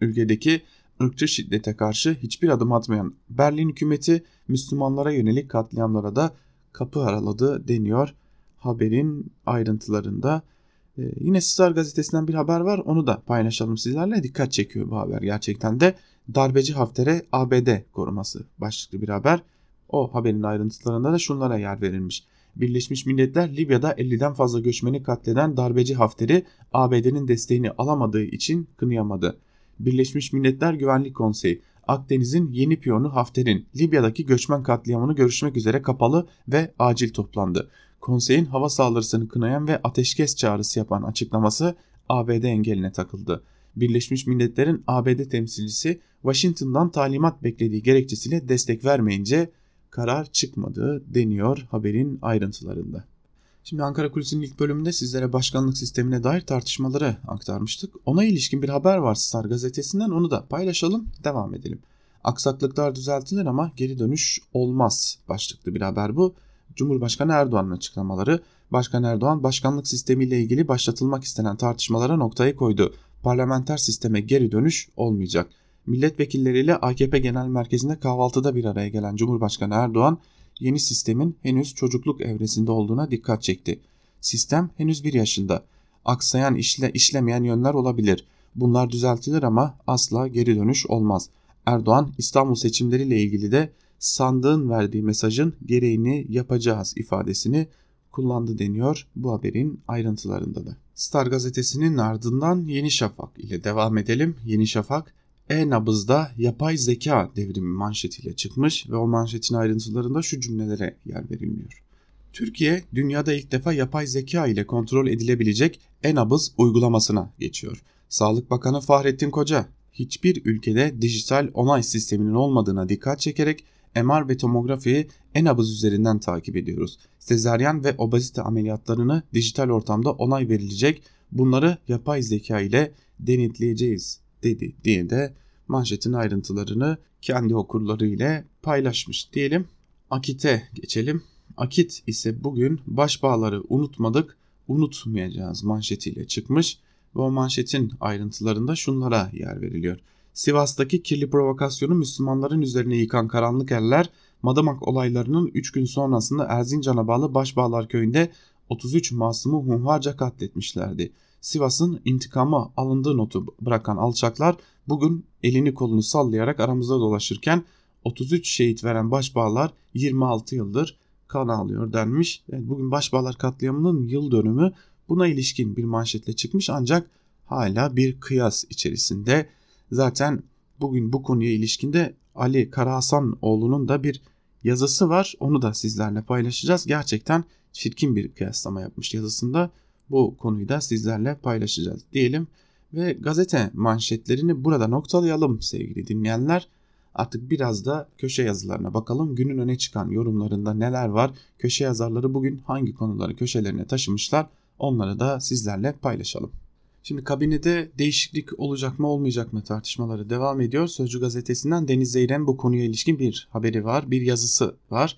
Speaker 2: Ülkedeki ırkçı şiddete karşı hiçbir adım atmayan Berlin hükümeti Müslümanlara yönelik katliamlara da kapı araladı deniyor haberin ayrıntılarında. Ee, yine Star gazetesinden bir haber var onu da paylaşalım sizlerle dikkat çekiyor bu haber gerçekten de darbeci Hafter'e ABD koruması başlıklı bir haber. O haberin ayrıntılarında da şunlara yer verilmiş. Birleşmiş Milletler Libya'da 50'den fazla göçmeni katleden darbeci Hafter'i ABD'nin desteğini alamadığı için kınıyamadı. Birleşmiş Milletler Güvenlik Konseyi Akdeniz'in yeni piyonu Hafter'in Libya'daki göçmen katliamını görüşmek üzere kapalı ve acil toplandı. Konseyin hava saldırısını kınayan ve ateşkes çağrısı yapan açıklaması ABD engeline takıldı. Birleşmiş Milletler'in ABD temsilcisi Washington'dan talimat beklediği gerekçesiyle destek vermeyince karar çıkmadı deniyor haberin ayrıntılarında. Şimdi Ankara Kulisi'nin ilk bölümünde sizlere başkanlık sistemine dair tartışmaları aktarmıştık. Ona ilişkin bir haber var Star gazetesinden onu da paylaşalım devam edelim. Aksaklıklar düzeltilir ama geri dönüş olmaz başlıklı bir haber bu. Cumhurbaşkanı Erdoğan'ın açıklamaları. Başkan Erdoğan başkanlık sistemiyle ilgili başlatılmak istenen tartışmalara noktayı koydu. Parlamenter sisteme geri dönüş olmayacak milletvekilleriyle AKP Genel Merkezi'nde kahvaltıda bir araya gelen Cumhurbaşkanı Erdoğan yeni sistemin henüz çocukluk evresinde olduğuna dikkat çekti. Sistem henüz bir yaşında. Aksayan işle işlemeyen yönler olabilir. Bunlar düzeltilir ama asla geri dönüş olmaz. Erdoğan İstanbul seçimleriyle ilgili de sandığın verdiği mesajın gereğini yapacağız ifadesini kullandı deniyor bu haberin ayrıntılarında da. Star gazetesinin ardından Yeni Şafak ile devam edelim. Yeni Şafak e-nabızda yapay zeka devrimi manşetiyle çıkmış ve o manşetin ayrıntılarında şu cümlelere yer verilmiyor. Türkiye dünyada ilk defa yapay zeka ile kontrol edilebilecek e-nabız uygulamasına geçiyor. Sağlık Bakanı Fahrettin Koca hiçbir ülkede dijital onay sisteminin olmadığına dikkat çekerek MR ve tomografiyi en abız üzerinden takip ediyoruz. Sezaryen ve obezite ameliyatlarını dijital ortamda onay verilecek. Bunları yapay zeka ile denetleyeceğiz dedi diye de manşetin ayrıntılarını kendi okurları ile paylaşmış diyelim. Akit'e geçelim. Akit ise bugün başbağları unutmadık, unutmayacağız manşetiyle çıkmış ve o manşetin ayrıntılarında şunlara yer veriliyor. Sivas'taki kirli provokasyonu Müslümanların üzerine yıkan karanlık eller Madımak olaylarının 3 gün sonrasında Erzincan'a bağlı Başbağlar köyünde 33 masumu hunharca katletmişlerdi. Sivas'ın intikamı alındığı notu bırakan alçaklar bugün elini kolunu sallayarak aramızda dolaşırken 33 şehit veren Başbağlar 26 yıldır kan ağlıyor denmiş. Yani bugün Başbağlar katliamının yıl dönümü buna ilişkin bir manşetle çıkmış ancak hala bir kıyas içerisinde. Zaten bugün bu konuya ilişkinde Ali Karahasanoğlu'nun da bir yazısı var. Onu da sizlerle paylaşacağız. Gerçekten çirkin bir kıyaslama yapmış yazısında. Bu konuyu da sizlerle paylaşacağız diyelim. Ve gazete manşetlerini burada noktalayalım sevgili dinleyenler. Artık biraz da köşe yazılarına bakalım. Günün öne çıkan yorumlarında neler var? Köşe yazarları bugün hangi konuları köşelerine taşımışlar? Onları da sizlerle paylaşalım. Şimdi kabinede değişiklik olacak mı olmayacak mı tartışmaları devam ediyor. Sözcü gazetesinden Deniz Zeyren bu konuya ilişkin bir haberi var, bir yazısı var.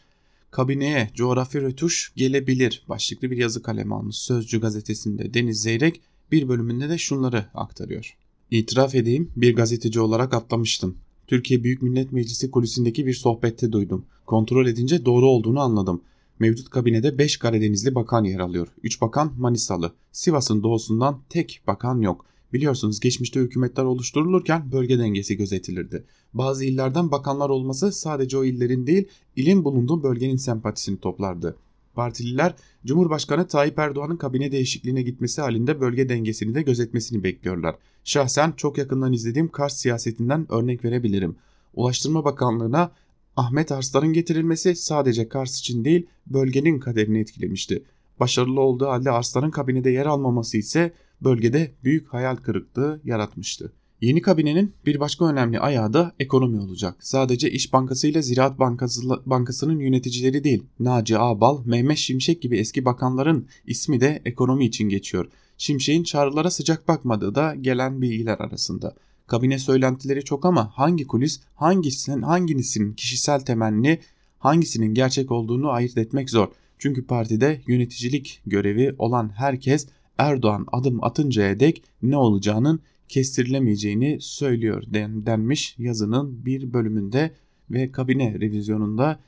Speaker 2: Kabineye coğrafi rötuş gelebilir başlıklı bir yazı kalemi almış Sözcü gazetesinde Deniz Zeyrek bir bölümünde de şunları aktarıyor. İtiraf edeyim bir gazeteci olarak atlamıştım. Türkiye Büyük Millet Meclisi kulisindeki bir sohbette duydum. Kontrol edince doğru olduğunu anladım. Mevcut kabinede 5 Karadenizli bakan yer alıyor. 3 bakan Manisalı. Sivas'ın doğusundan tek bakan yok. Biliyorsunuz geçmişte hükümetler oluşturulurken bölge dengesi gözetilirdi. Bazı illerden bakanlar olması sadece o illerin değil, ilin bulunduğu bölgenin sempatisini toplardı. Partililer Cumhurbaşkanı Tayyip Erdoğan'ın kabine değişikliğine gitmesi halinde bölge dengesini de gözetmesini bekliyorlar. Şahsen çok yakından izlediğim Kars siyasetinden örnek verebilirim. Ulaştırma Bakanlığı'na Ahmet Arslan'ın getirilmesi sadece Kars için değil bölgenin kaderini etkilemişti. Başarılı olduğu halde Arslan'ın kabinede yer almaması ise bölgede büyük hayal kırıklığı yaratmıştı. Yeni kabinenin bir başka önemli ayağı da ekonomi olacak. Sadece İş Bankası ile Ziraat Bankası, Bankası'nın yöneticileri değil, Naci Ağbal, Mehmet Şimşek gibi eski bakanların ismi de ekonomi için geçiyor. Şimşek'in çağrılara sıcak bakmadığı da gelen bilgiler arasında. Kabine söylentileri çok ama hangi kulis, hangisinin, hangisinin kişisel temenni, hangisinin gerçek olduğunu ayırt etmek zor. Çünkü partide yöneticilik görevi olan herkes Erdoğan adım atıncaya dek ne olacağının kestirilemeyeceğini söylüyor den, denmiş yazının bir bölümünde ve kabine revizyonunda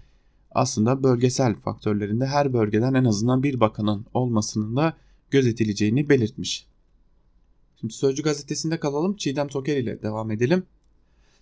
Speaker 2: aslında bölgesel faktörlerinde her bölgeden en azından bir bakanın olmasının da gözetileceğini belirtmiş. Şimdi Sözcü gazetesinde kalalım. Çiğdem Toker ile devam edelim.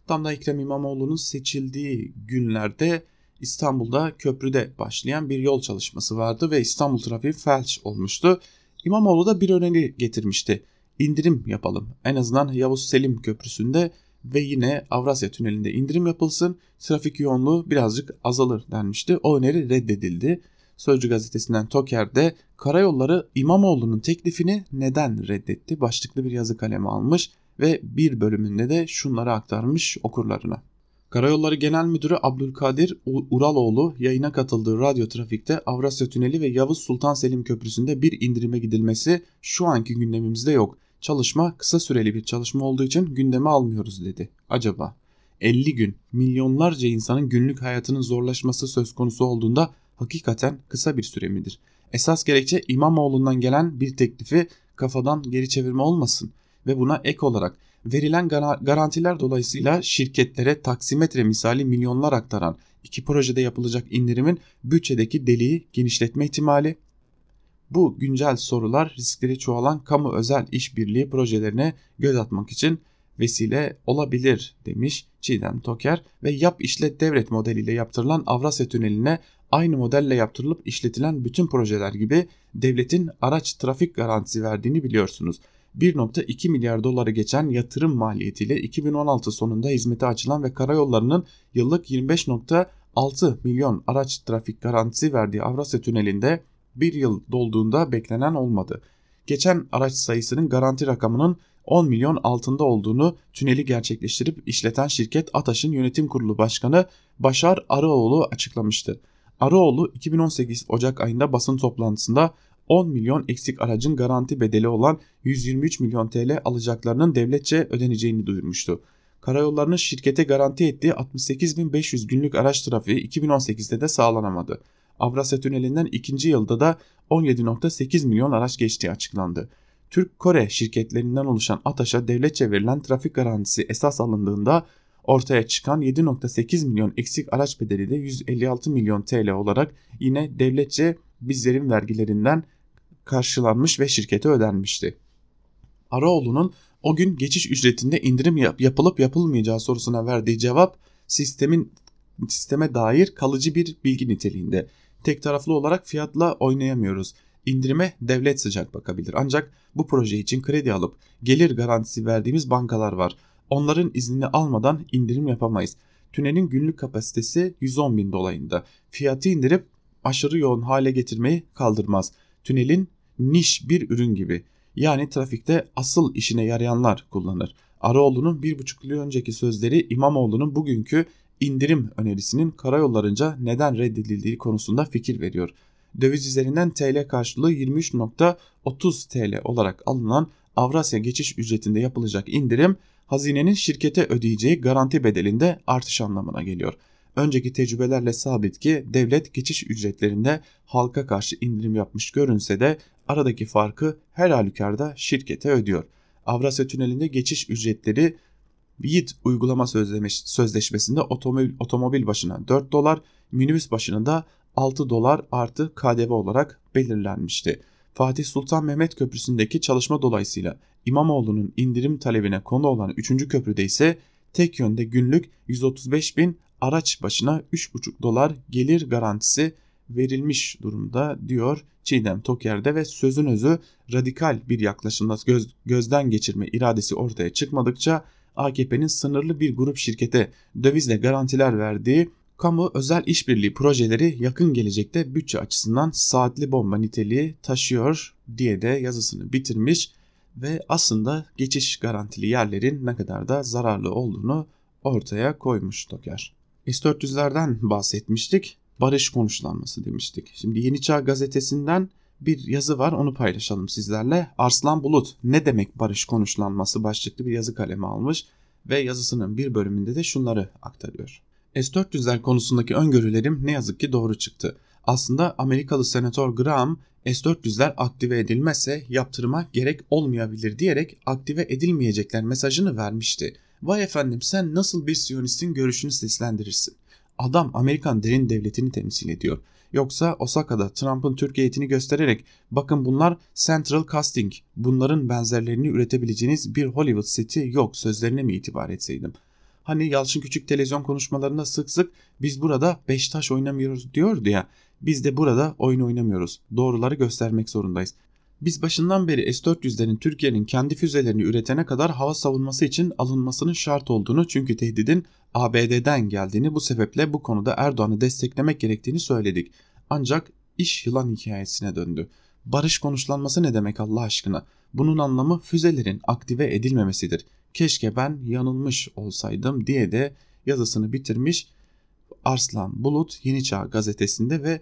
Speaker 2: Tam da Ekrem İmamoğlu'nun seçildiği günlerde İstanbul'da köprüde başlayan bir yol çalışması vardı ve İstanbul trafiği felç olmuştu. İmamoğlu da bir öneri getirmişti. İndirim yapalım. En azından Yavuz Selim Köprüsü'nde ve yine Avrasya Tüneli'nde indirim yapılsın. Trafik yoğunluğu birazcık azalır denmişti. O öneri reddedildi. Sözcü gazetesinden Toker'de Karayolları İmamoğlu'nun teklifini neden reddetti başlıklı bir yazı kalemi almış ve bir bölümünde de şunları aktarmış okurlarına. Karayolları Genel Müdürü Abdülkadir Uraloğlu yayına katıldığı radyo trafikte Avrasya Tüneli ve Yavuz Sultan Selim Köprüsü'nde bir indirime gidilmesi şu anki gündemimizde yok. Çalışma kısa süreli bir çalışma olduğu için gündeme almıyoruz dedi. Acaba 50 gün milyonlarca insanın günlük hayatının zorlaşması söz konusu olduğunda hakikaten kısa bir süre midir? Esas gerekçe İmamoğlu'ndan gelen bir teklifi kafadan geri çevirme olmasın ve buna ek olarak verilen garantiler dolayısıyla şirketlere taksimetre misali milyonlar aktaran iki projede yapılacak indirimin bütçedeki deliği genişletme ihtimali, bu güncel sorular riskleri çoğalan kamu özel işbirliği projelerine göz atmak için vesile olabilir demiş Çiğdem Toker ve yap işlet devlet modeliyle yaptırılan Avrasya Tüneli'ne aynı modelle yaptırılıp işletilen bütün projeler gibi devletin araç trafik garantisi verdiğini biliyorsunuz. 1.2 milyar doları geçen yatırım maliyetiyle 2016 sonunda hizmete açılan ve karayollarının yıllık 25.6 milyon araç trafik garantisi verdiği Avrasya Tüneli'nde bir yıl dolduğunda beklenen olmadı. Geçen araç sayısının garanti rakamının 10 milyon altında olduğunu tüneli gerçekleştirip işleten şirket ATAŞ'ın yönetim kurulu başkanı Başar Arıoğlu açıklamıştı. Arıoğlu 2018 Ocak ayında basın toplantısında 10 milyon eksik aracın garanti bedeli olan 123 milyon TL alacaklarının devletçe ödeneceğini duyurmuştu. Karayollarının şirkete garanti ettiği 68.500 günlük araç trafiği 2018'de de sağlanamadı. Avrasya Tüneli'nden ikinci yılda da 17.8 milyon araç geçtiği açıklandı. Türk-Kore şirketlerinden oluşan ATAŞ'a devletçe verilen trafik garantisi esas alındığında ortaya çıkan 7.8 milyon eksik araç bedeli de 156 milyon TL olarak yine devletçe bizlerin vergilerinden karşılanmış ve şirkete ödenmişti. Araoğlu'nun o gün geçiş ücretinde indirim yap yapılıp yapılmayacağı sorusuna verdiği cevap sistemin sisteme dair kalıcı bir bilgi niteliğinde. Tek taraflı olarak fiyatla oynayamıyoruz. İndirime devlet sıcak bakabilir. Ancak bu proje için kredi alıp gelir garantisi verdiğimiz bankalar var. Onların iznini almadan indirim yapamayız. Tünelin günlük kapasitesi 110 bin dolayında. Fiyatı indirip aşırı yoğun hale getirmeyi kaldırmaz. Tünelin niş bir ürün gibi. Yani trafikte asıl işine yarayanlar kullanır. Araoğlu'nun bir buçuk yıl önceki sözleri İmamoğlu'nun bugünkü indirim önerisinin karayollarınca neden reddedildiği konusunda fikir veriyor. Döviz üzerinden TL karşılığı 23.30 TL olarak alınan Avrasya geçiş ücretinde yapılacak indirim hazinenin şirkete ödeyeceği garanti bedelinde artış anlamına geliyor. Önceki tecrübelerle sabit ki devlet geçiş ücretlerinde halka karşı indirim yapmış görünse de aradaki farkı her halükarda şirkete ödüyor. Avrasya Tüneli'nde geçiş ücretleri BİD uygulama sözleşmesinde otomobil, otomobil başına 4 dolar, minibüs başına da 6 dolar artı KDV olarak belirlenmişti. Fatih Sultan Mehmet Köprüsü'ndeki çalışma dolayısıyla İmamoğlu'nun indirim talebine konu olan 3. köprüde ise tek yönde günlük 135 bin araç başına 3,5 dolar gelir garantisi verilmiş durumda diyor Çiğdem Toker'de ve sözün özü radikal bir yaklaşımda göz, gözden geçirme iradesi ortaya çıkmadıkça AKP'nin sınırlı bir grup şirkete dövizle garantiler verdiği kamu özel işbirliği projeleri yakın gelecekte bütçe açısından saatli bomba niteliği taşıyor diye de yazısını bitirmiş ve aslında geçiş garantili yerlerin ne kadar da zararlı olduğunu ortaya koymuş Toker. S-400'lerden bahsetmiştik. Barış konuşlanması demiştik. Şimdi Yeni Çağ gazetesinden bir yazı var onu paylaşalım sizlerle. Arslan Bulut ne demek barış konuşlanması başlıklı bir yazı kalemi almış ve yazısının bir bölümünde de şunları aktarıyor. S-400'ler konusundaki öngörülerim ne yazık ki doğru çıktı. Aslında Amerikalı Senatör Graham S-400'ler aktive edilmezse yaptırıma gerek olmayabilir diyerek aktive edilmeyecekler mesajını vermişti. Vay efendim sen nasıl bir Siyonistin görüşünü seslendirirsin? Adam Amerikan derin devletini temsil ediyor. Yoksa Osaka'da Trump'ın Türk heyetini göstererek bakın bunlar Central Casting bunların benzerlerini üretebileceğiniz bir Hollywood seti yok sözlerine mi itibar etseydim? Hani Yalçın Küçük televizyon konuşmalarında sık sık biz burada beş taş oynamıyoruz diyordu ya. Biz de burada oyun oynamıyoruz. Doğruları göstermek zorundayız. Biz başından beri S-400'lerin Türkiye'nin kendi füzelerini üretene kadar hava savunması için alınmasının şart olduğunu çünkü tehdidin ABD'den geldiğini bu sebeple bu konuda Erdoğan'ı desteklemek gerektiğini söyledik. Ancak iş yılan hikayesine döndü. Barış konuşlanması ne demek Allah aşkına? Bunun anlamı füzelerin aktive edilmemesidir. Keşke ben yanılmış olsaydım diye de yazısını bitirmiş Arslan Bulut Yeni Çağ gazetesinde ve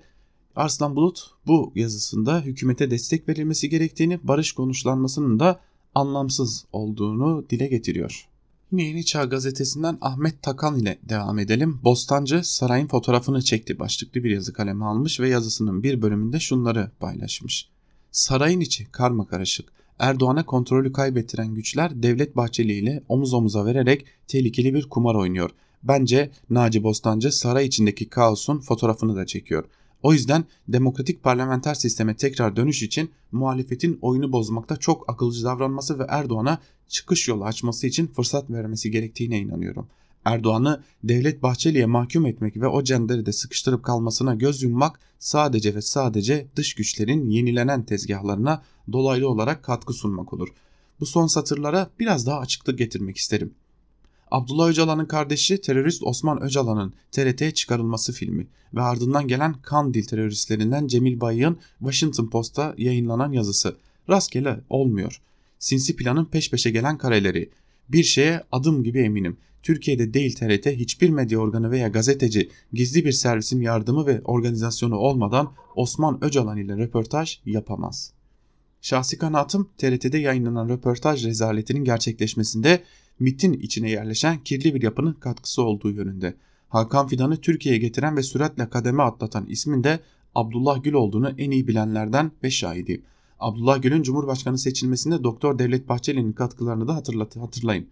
Speaker 2: Arslan Bulut bu yazısında hükümete destek verilmesi gerektiğini, barış konuşlanmasının da anlamsız olduğunu dile getiriyor. Yine Yeni Çağ gazetesinden Ahmet Takan ile devam edelim. Bostancı sarayın fotoğrafını çekti başlıklı bir yazı kalemi almış ve yazısının bir bölümünde şunları paylaşmış. Sarayın içi karma karışık. Erdoğan'a kontrolü kaybettiren güçler Devlet Bahçeli ile omuz omuza vererek tehlikeli bir kumar oynuyor. Bence Naci Bostancı saray içindeki kaosun fotoğrafını da çekiyor. O yüzden demokratik parlamenter sisteme tekrar dönüş için muhalefetin oyunu bozmakta çok akılcı davranması ve Erdoğan'a çıkış yolu açması için fırsat vermesi gerektiğine inanıyorum. Erdoğan'ı Devlet Bahçeli'ye mahkum etmek ve o cenderi de sıkıştırıp kalmasına göz yummak sadece ve sadece dış güçlerin yenilenen tezgahlarına dolaylı olarak katkı sunmak olur. Bu son satırlara biraz daha açıklık getirmek isterim. Abdullah Öcalan'ın kardeşi terörist Osman Öcalan'ın TRT'ye çıkarılması filmi ve ardından gelen Kandil teröristlerinden Cemil Bayık'ın Washington Post'ta yayınlanan yazısı. Rastgele olmuyor. Sinsi planın peş peşe gelen kareleri. Bir şeye adım gibi eminim. Türkiye'de değil TRT hiçbir medya organı veya gazeteci gizli bir servisin yardımı ve organizasyonu olmadan Osman Öcalan ile röportaj yapamaz. Şahsi kanaatim TRT'de yayınlanan röportaj rezaletinin gerçekleşmesinde MIT'in içine yerleşen kirli bir yapının katkısı olduğu yönünde. Hakan Fidan'ı Türkiye'ye getiren ve süratle kademe atlatan ismin de Abdullah Gül olduğunu en iyi bilenlerden ve şahidiyim. Abdullah Gül'ün Cumhurbaşkanı seçilmesinde Doktor Devlet Bahçeli'nin katkılarını da hatırlat hatırlayın.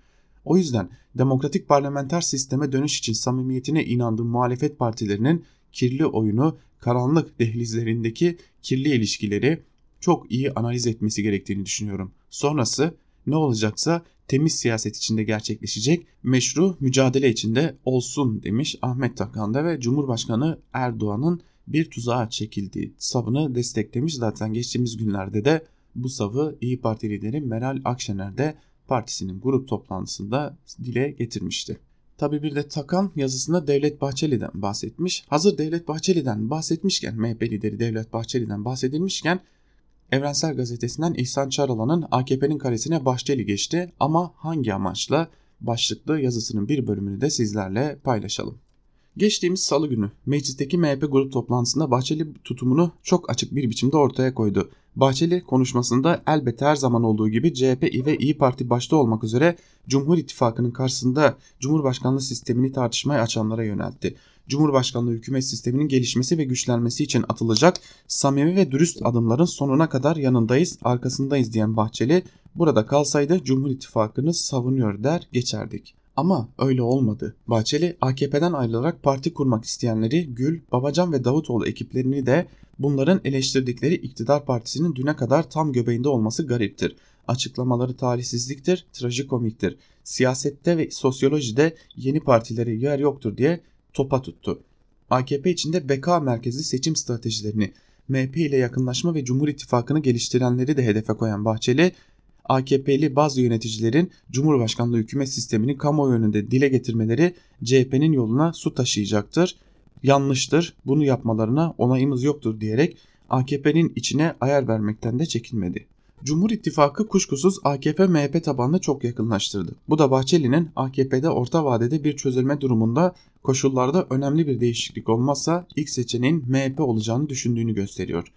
Speaker 2: O yüzden demokratik parlamenter sisteme dönüş için samimiyetine inandığım muhalefet partilerinin kirli oyunu, karanlık dehlizlerindeki kirli ilişkileri çok iyi analiz etmesi gerektiğini düşünüyorum. Sonrası ne olacaksa temiz siyaset içinde gerçekleşecek, meşru mücadele içinde olsun demiş Ahmet Takan'da ve Cumhurbaşkanı Erdoğan'ın bir tuzağa çekildiği savını desteklemiş. Zaten geçtiğimiz günlerde de bu savı İyi Parti lideri Meral Akşener de partisinin grup toplantısında dile getirmişti. Tabi bir de Takan yazısında Devlet Bahçeli'den bahsetmiş. Hazır Devlet Bahçeli'den bahsetmişken, MHP lideri Devlet Bahçeli'den bahsedilmişken Evrensel Gazetesi'nden İhsan Çaralan'ın AKP'nin karesine Bahçeli geçti ama hangi amaçla başlıklı yazısının bir bölümünü de sizlerle paylaşalım. Geçtiğimiz salı günü meclisteki MHP grup toplantısında Bahçeli tutumunu çok açık bir biçimde ortaya koydu. Bahçeli konuşmasında elbette her zaman olduğu gibi CHP ve İyi Parti başta olmak üzere Cumhur İttifakı'nın karşısında Cumhurbaşkanlığı sistemini tartışmaya açanlara yöneltti. Cumhurbaşkanlığı hükümet sisteminin gelişmesi ve güçlenmesi için atılacak samimi ve dürüst adımların sonuna kadar yanındayız, arkasındayız diyen Bahçeli, burada kalsaydı Cumhur İttifakı'nı savunuyor der geçerdik. Ama öyle olmadı. Bahçeli AKP'den ayrılarak parti kurmak isteyenleri Gül, Babacan ve Davutoğlu ekiplerini de bunların eleştirdikleri iktidar partisinin düne kadar tam göbeğinde olması gariptir. Açıklamaları talihsizliktir, trajikomiktir. Siyasette ve sosyolojide yeni partilere yer yoktur diye topa tuttu. AKP içinde beka merkezli seçim stratejilerini, MHP ile yakınlaşma ve Cumhur İttifakı'nı geliştirenleri de hedefe koyan Bahçeli, AKP'li bazı yöneticilerin Cumhurbaşkanlığı hükümet sistemini kamuoyu önünde dile getirmeleri CHP'nin yoluna su taşıyacaktır. Yanlıştır, bunu yapmalarına onayımız yoktur diyerek AKP'nin içine ayar vermekten de çekinmedi. Cumhur İttifakı kuşkusuz AKP-MHP tabanını çok yakınlaştırdı. Bu da Bahçeli'nin AKP'de orta vadede bir çözülme durumunda koşullarda önemli bir değişiklik olmazsa ilk seçeneğin MHP olacağını düşündüğünü gösteriyor.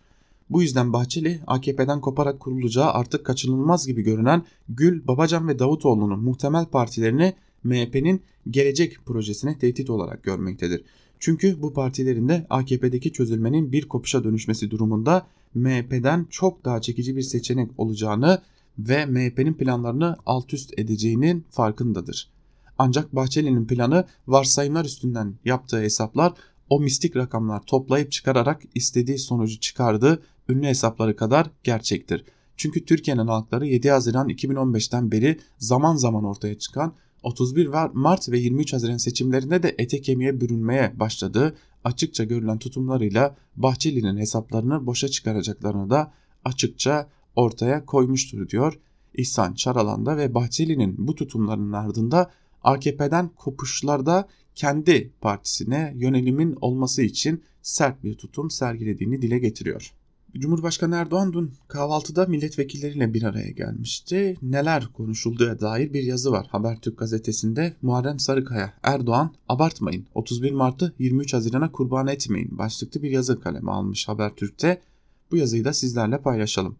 Speaker 2: Bu yüzden Bahçeli AKP'den koparak kurulacağı artık kaçınılmaz gibi görünen Gül, Babacan ve Davutoğlu'nun muhtemel partilerini MHP'nin gelecek projesine tehdit olarak görmektedir. Çünkü bu partilerin de AKP'deki çözülmenin bir kopuşa dönüşmesi durumunda MHP'den çok daha çekici bir seçenek olacağını ve MHP'nin planlarını alt üst edeceğinin farkındadır. Ancak Bahçeli'nin planı varsayımlar üstünden yaptığı hesaplar o mistik rakamlar toplayıp çıkararak istediği sonucu çıkardığı ünlü hesapları kadar gerçektir. Çünkü Türkiye'nin halkları 7 Haziran 2015'ten beri zaman zaman ortaya çıkan 31 Mart ve 23 Haziran seçimlerinde de ete kemiğe bürünmeye başladığı açıkça görülen tutumlarıyla Bahçeli'nin hesaplarını boşa çıkaracaklarını da açıkça ortaya koymuştur diyor İhsan Çaralan'da ve Bahçeli'nin bu tutumlarının ardında AKP'den kopuşlarda kendi partisine yönelimin olması için sert bir tutum sergilediğini dile getiriyor. Cumhurbaşkanı Erdoğan dün kahvaltıda milletvekilleriyle bir araya gelmişti. Neler konuşulduğuna dair bir yazı var Habertürk gazetesinde. Muharrem Sarıkaya, Erdoğan abartmayın 31 Mart'ı 23 Haziran'a kurban etmeyin başlıklı bir yazı kaleme almış Habertürk'te. Bu yazıyı da sizlerle paylaşalım.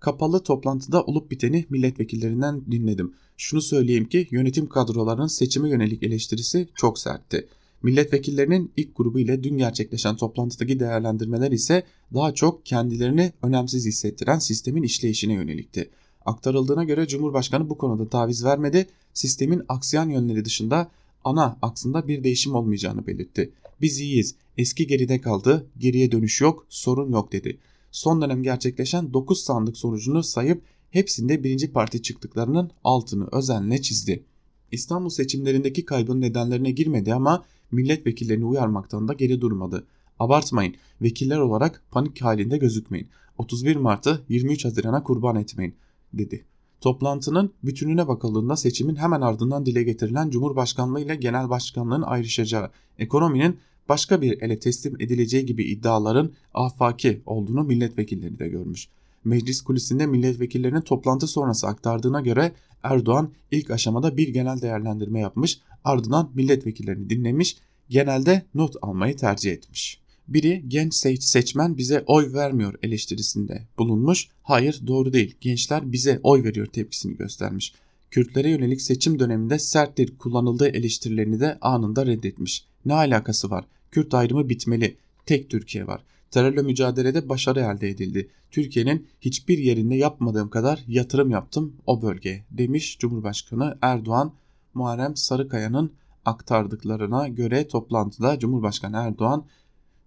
Speaker 2: Kapalı toplantıda olup biteni milletvekillerinden dinledim. Şunu söyleyeyim ki yönetim kadrolarının seçime yönelik eleştirisi çok sertti. Milletvekillerinin ilk grubu ile dün gerçekleşen toplantıdaki değerlendirmeler ise daha çok kendilerini önemsiz hissettiren sistemin işleyişine yönelikti. Aktarıldığına göre Cumhurbaşkanı bu konuda taviz vermedi, sistemin aksayan yönleri dışında ana aksında bir değişim olmayacağını belirtti. Biz iyiyiz, eski geride kaldı, geriye dönüş yok, sorun yok dedi. Son dönem gerçekleşen 9 sandık sonucunu sayıp hepsinde birinci parti çıktıklarının altını özenle çizdi. İstanbul seçimlerindeki kaybın nedenlerine girmedi ama milletvekillerini uyarmaktan da geri durmadı. Abartmayın, vekiller olarak panik halinde gözükmeyin. 31 Mart'ı 23 Haziran'a kurban etmeyin, dedi. Toplantının bütününe bakıldığında seçimin hemen ardından dile getirilen Cumhurbaşkanlığı ile Genel Başkanlığın ayrışacağı, ekonominin başka bir ele teslim edileceği gibi iddiaların afaki olduğunu milletvekilleri de görmüş. Meclis kulisinde milletvekillerinin toplantı sonrası aktardığına göre Erdoğan ilk aşamada bir genel değerlendirme yapmış, ardından milletvekillerini dinlemiş, genelde not almayı tercih etmiş. Biri genç seçmen bize oy vermiyor eleştirisinde bulunmuş. Hayır doğru değil. Gençler bize oy veriyor tepkisini göstermiş. Kürtlere yönelik seçim döneminde sert dil kullanıldığı eleştirilerini de anında reddetmiş. Ne alakası var? Kürt ayrımı bitmeli. Tek Türkiye var. Terörle mücadelede başarı elde edildi. Türkiye'nin hiçbir yerinde yapmadığım kadar yatırım yaptım o bölgeye demiş Cumhurbaşkanı Erdoğan Muharrem Sarıkaya'nın aktardıklarına göre toplantıda Cumhurbaşkanı Erdoğan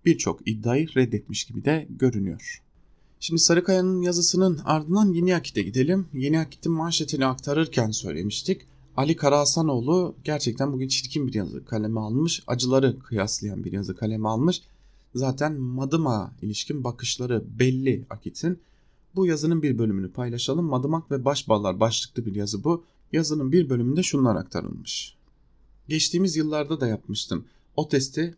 Speaker 2: birçok iddiayı reddetmiş gibi de görünüyor. Şimdi Sarıkaya'nın yazısının ardından Yeni Akit'e gidelim. Yeni Akit'in manşetini aktarırken söylemiştik. Ali Karahasanoğlu gerçekten bugün çirkin bir yazı kaleme almış. Acıları kıyaslayan bir yazı kaleme almış. Zaten Madıma ilişkin bakışları belli Akit'in. Bu yazının bir bölümünü paylaşalım. Madımak ve Başballar başlıklı bir yazı bu. Yazının bir bölümünde şunlar aktarılmış. Geçtiğimiz yıllarda da yapmıştım. O testi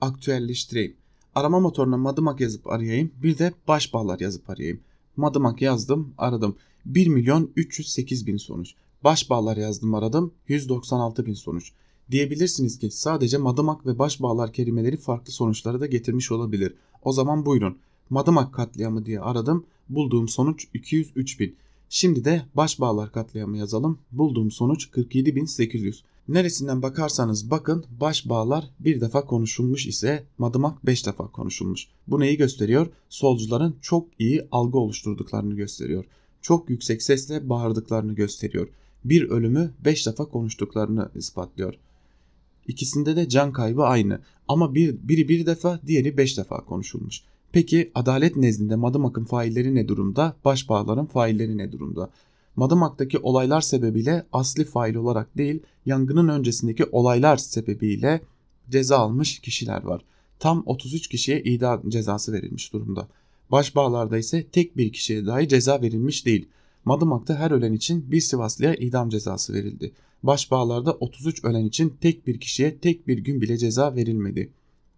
Speaker 2: aktüelleştireyim. Arama motoruna Madımak yazıp arayayım. Bir de Başballar yazıp arayayım. Madımak yazdım, aradım. 1 milyon 308 bin sonuç. Başbağlar yazdım aradım 196 bin sonuç. Diyebilirsiniz ki sadece madımak ve başbağlar kelimeleri farklı sonuçları da getirmiş olabilir. O zaman buyurun. Madımak katliamı diye aradım. Bulduğum sonuç 203 bin. Şimdi de başbağlar katliamı yazalım. Bulduğum sonuç 47.800. Neresinden bakarsanız bakın başbağlar bir defa konuşulmuş ise madımak 5 defa konuşulmuş. Bu neyi gösteriyor? Solcuların çok iyi algı oluşturduklarını gösteriyor. Çok yüksek sesle bağırdıklarını gösteriyor bir ölümü 5 defa konuştuklarını ispatlıyor. İkisinde de can kaybı aynı ama bir, biri bir defa diğeri 5 defa konuşulmuş. Peki adalet nezdinde Madımak'ın failleri ne durumda, başbağların failleri ne durumda? Madımak'taki olaylar sebebiyle asli fail olarak değil, yangının öncesindeki olaylar sebebiyle ceza almış kişiler var. Tam 33 kişiye idam cezası verilmiş durumda. Başbağlarda ise tek bir kişiye dahi ceza verilmiş değil. Madımak'ta her ölen için bir Sivaslıya idam cezası verildi. Başbağlar'da 33 ölen için tek bir kişiye tek bir gün bile ceza verilmedi.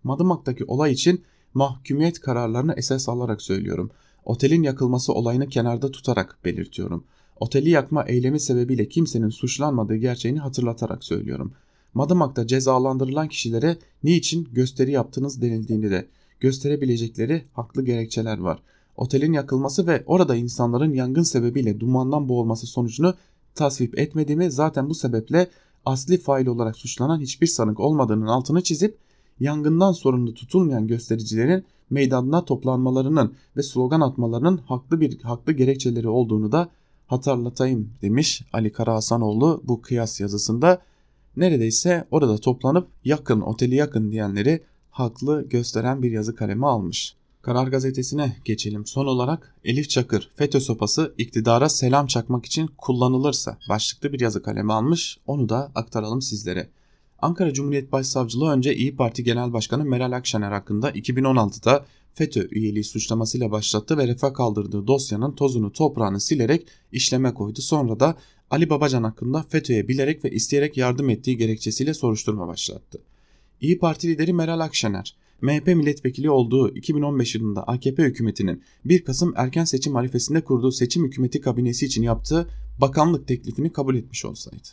Speaker 2: Madımak'taki olay için mahkumiyet kararlarını esas alarak söylüyorum. Otelin yakılması olayını kenarda tutarak belirtiyorum. Oteli yakma eylemi sebebiyle kimsenin suçlanmadığı gerçeğini hatırlatarak söylüyorum. Madımak'ta cezalandırılan kişilere niçin gösteri yaptınız denildiğini de gösterebilecekleri haklı gerekçeler var otelin yakılması ve orada insanların yangın sebebiyle dumandan boğulması sonucunu tasvip etmediğimi zaten bu sebeple asli fail olarak suçlanan hiçbir sanık olmadığının altını çizip yangından sorumlu tutulmayan göstericilerin meydanına toplanmalarının ve slogan atmalarının haklı bir haklı gerekçeleri olduğunu da hatırlatayım demiş Ali Karahasanoğlu bu kıyas yazısında. Neredeyse orada toplanıp yakın oteli yakın diyenleri haklı gösteren bir yazı kalemi almış. Karar Gazetesi'ne geçelim. Son olarak Elif Çakır FETÖ sopası iktidara selam çakmak için kullanılırsa başlıklı bir yazı kaleme almış. Onu da aktaralım sizlere. Ankara Cumhuriyet Başsavcılığı önce İyi Parti Genel Başkanı Meral Akşener hakkında 2016'da FETÖ üyeliği suçlamasıyla başlattı ve refa kaldırdığı dosyanın tozunu toprağını silerek işleme koydu. Sonra da Ali Babacan hakkında FETÖ'ye bilerek ve isteyerek yardım ettiği gerekçesiyle soruşturma başlattı. İyi Parti lideri Meral Akşener MHP milletvekili olduğu 2015 yılında AKP hükümetinin 1 Kasım erken seçim arifesinde kurduğu seçim hükümeti kabinesi için yaptığı bakanlık teklifini kabul etmiş olsaydı.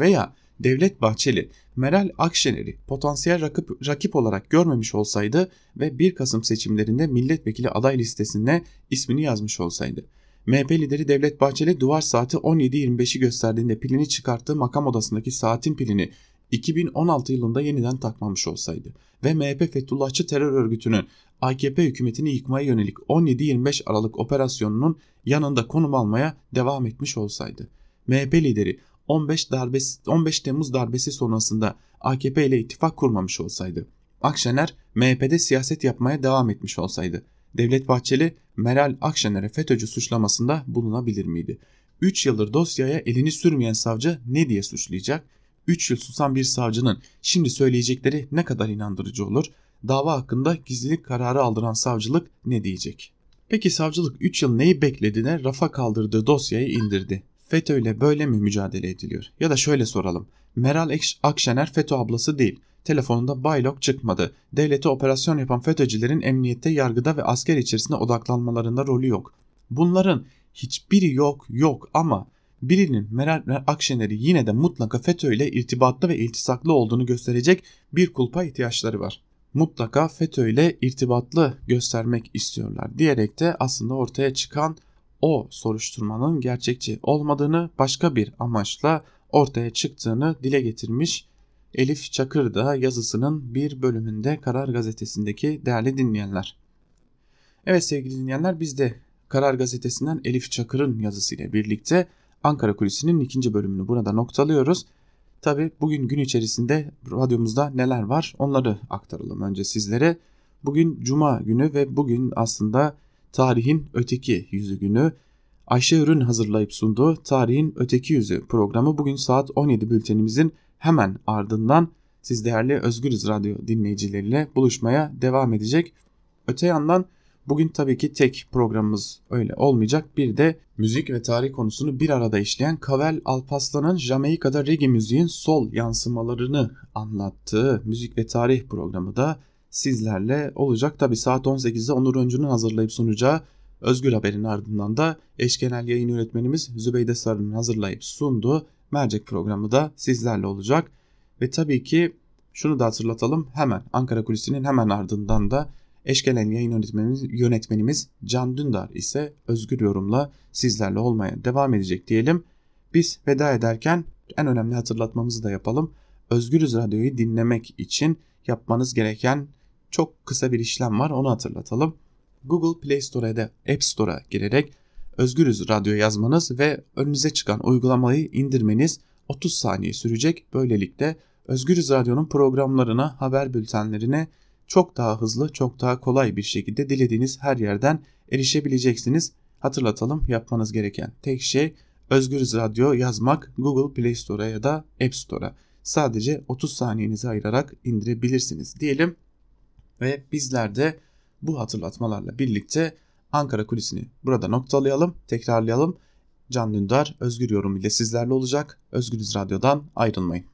Speaker 2: Veya Devlet Bahçeli Meral Akşener'i potansiyel rakip, rakip olarak görmemiş olsaydı ve 1 Kasım seçimlerinde milletvekili aday listesine ismini yazmış olsaydı. MHP lideri Devlet Bahçeli duvar saati 17.25'i gösterdiğinde pilini çıkarttığı makam odasındaki saatin pilini 2016 yılında yeniden takmamış olsaydı ve MHP Fethullahçı terör örgütünün AKP hükümetini yıkmaya yönelik 17-25 Aralık operasyonunun yanında konum almaya devam etmiş olsaydı. MHP lideri 15 darbesi 15 Temmuz darbesi sonrasında AKP ile ittifak kurmamış olsaydı. Akşener MHP'de siyaset yapmaya devam etmiş olsaydı. Devlet Bahçeli Meral Akşener'e FETÖ'cü suçlamasında bulunabilir miydi? 3 yıldır dosyaya elini sürmeyen savcı ne diye suçlayacak? 3 yıl susan bir savcının şimdi söyleyecekleri ne kadar inandırıcı olur? Dava hakkında gizlilik kararı aldıran savcılık ne diyecek? Peki savcılık 3 yıl neyi beklediğine rafa kaldırdığı dosyayı indirdi. FETÖ ile böyle mi mücadele ediliyor? Ya da şöyle soralım. Meral Akşener FETÖ ablası değil. Telefonunda baylok çıkmadı. Devlete operasyon yapan FETÖ'cülerin emniyette, yargıda ve asker içerisinde odaklanmalarında rolü yok. Bunların hiçbiri yok yok ama birinin Meral Akşener'i yine de mutlaka FETÖ ile irtibatlı ve iltisaklı olduğunu gösterecek bir kulpa ihtiyaçları var. Mutlaka FETÖ ile irtibatlı göstermek istiyorlar diyerek de aslında ortaya çıkan o soruşturmanın gerçekçi olmadığını başka bir amaçla ortaya çıktığını dile getirmiş Elif Çakır da yazısının bir bölümünde Karar Gazetesi'ndeki değerli dinleyenler. Evet sevgili dinleyenler biz de Karar Gazetesi'nden Elif Çakır'ın yazısıyla birlikte Ankara Kulisi'nin ikinci bölümünü burada noktalıyoruz. Tabi bugün gün içerisinde radyomuzda neler var onları aktaralım önce sizlere. Bugün Cuma günü ve bugün aslında tarihin öteki yüzü günü. Ayşe Ürün hazırlayıp sunduğu Tarihin Öteki Yüzü programı bugün saat 17 bültenimizin hemen ardından siz değerli Özgürüz Radyo dinleyicileriyle buluşmaya devam edecek. Öte yandan bugün tabii ki tek programımız öyle olmayacak. Bir de müzik ve tarih konusunu bir arada işleyen Kavel Alpaslan'ın Jamaika'da reggae müziğin sol yansımalarını anlattığı müzik ve tarih programı da sizlerle olacak. Tabi saat 18'de Onur Öncü'nün hazırlayıp sunacağı Özgür Haber'in ardından da eş genel yayın yönetmenimiz Zübeyde Sarı'nın hazırlayıp sunduğu mercek programı da sizlerle olacak. Ve tabii ki şunu da hatırlatalım hemen Ankara Kulisi'nin hemen ardından da eş gelen yayın yönetmenimiz, yönetmenimiz Can Dündar ise özgür yorumla sizlerle olmaya devam edecek diyelim. Biz veda ederken en önemli hatırlatmamızı da yapalım. Özgürüz Radyo'yu dinlemek için yapmanız gereken çok kısa bir işlem var onu hatırlatalım. Google Play Store'a da App Store'a girerek Özgürüz Radyo yazmanız ve önünüze çıkan uygulamayı indirmeniz 30 saniye sürecek. Böylelikle Özgürüz Radyo'nun programlarına, haber bültenlerine çok daha hızlı, çok daha kolay bir şekilde dilediğiniz her yerden erişebileceksiniz. Hatırlatalım yapmanız gereken tek şey Özgürüz Radyo yazmak Google Play Store'a ya da App Store'a. Sadece 30 saniyenizi ayırarak indirebilirsiniz diyelim. Ve bizler de bu hatırlatmalarla birlikte Ankara kulisini burada noktalayalım, tekrarlayalım. Can Dündar Özgür Yorum ile sizlerle olacak. Özgürüz Radyo'dan ayrılmayın.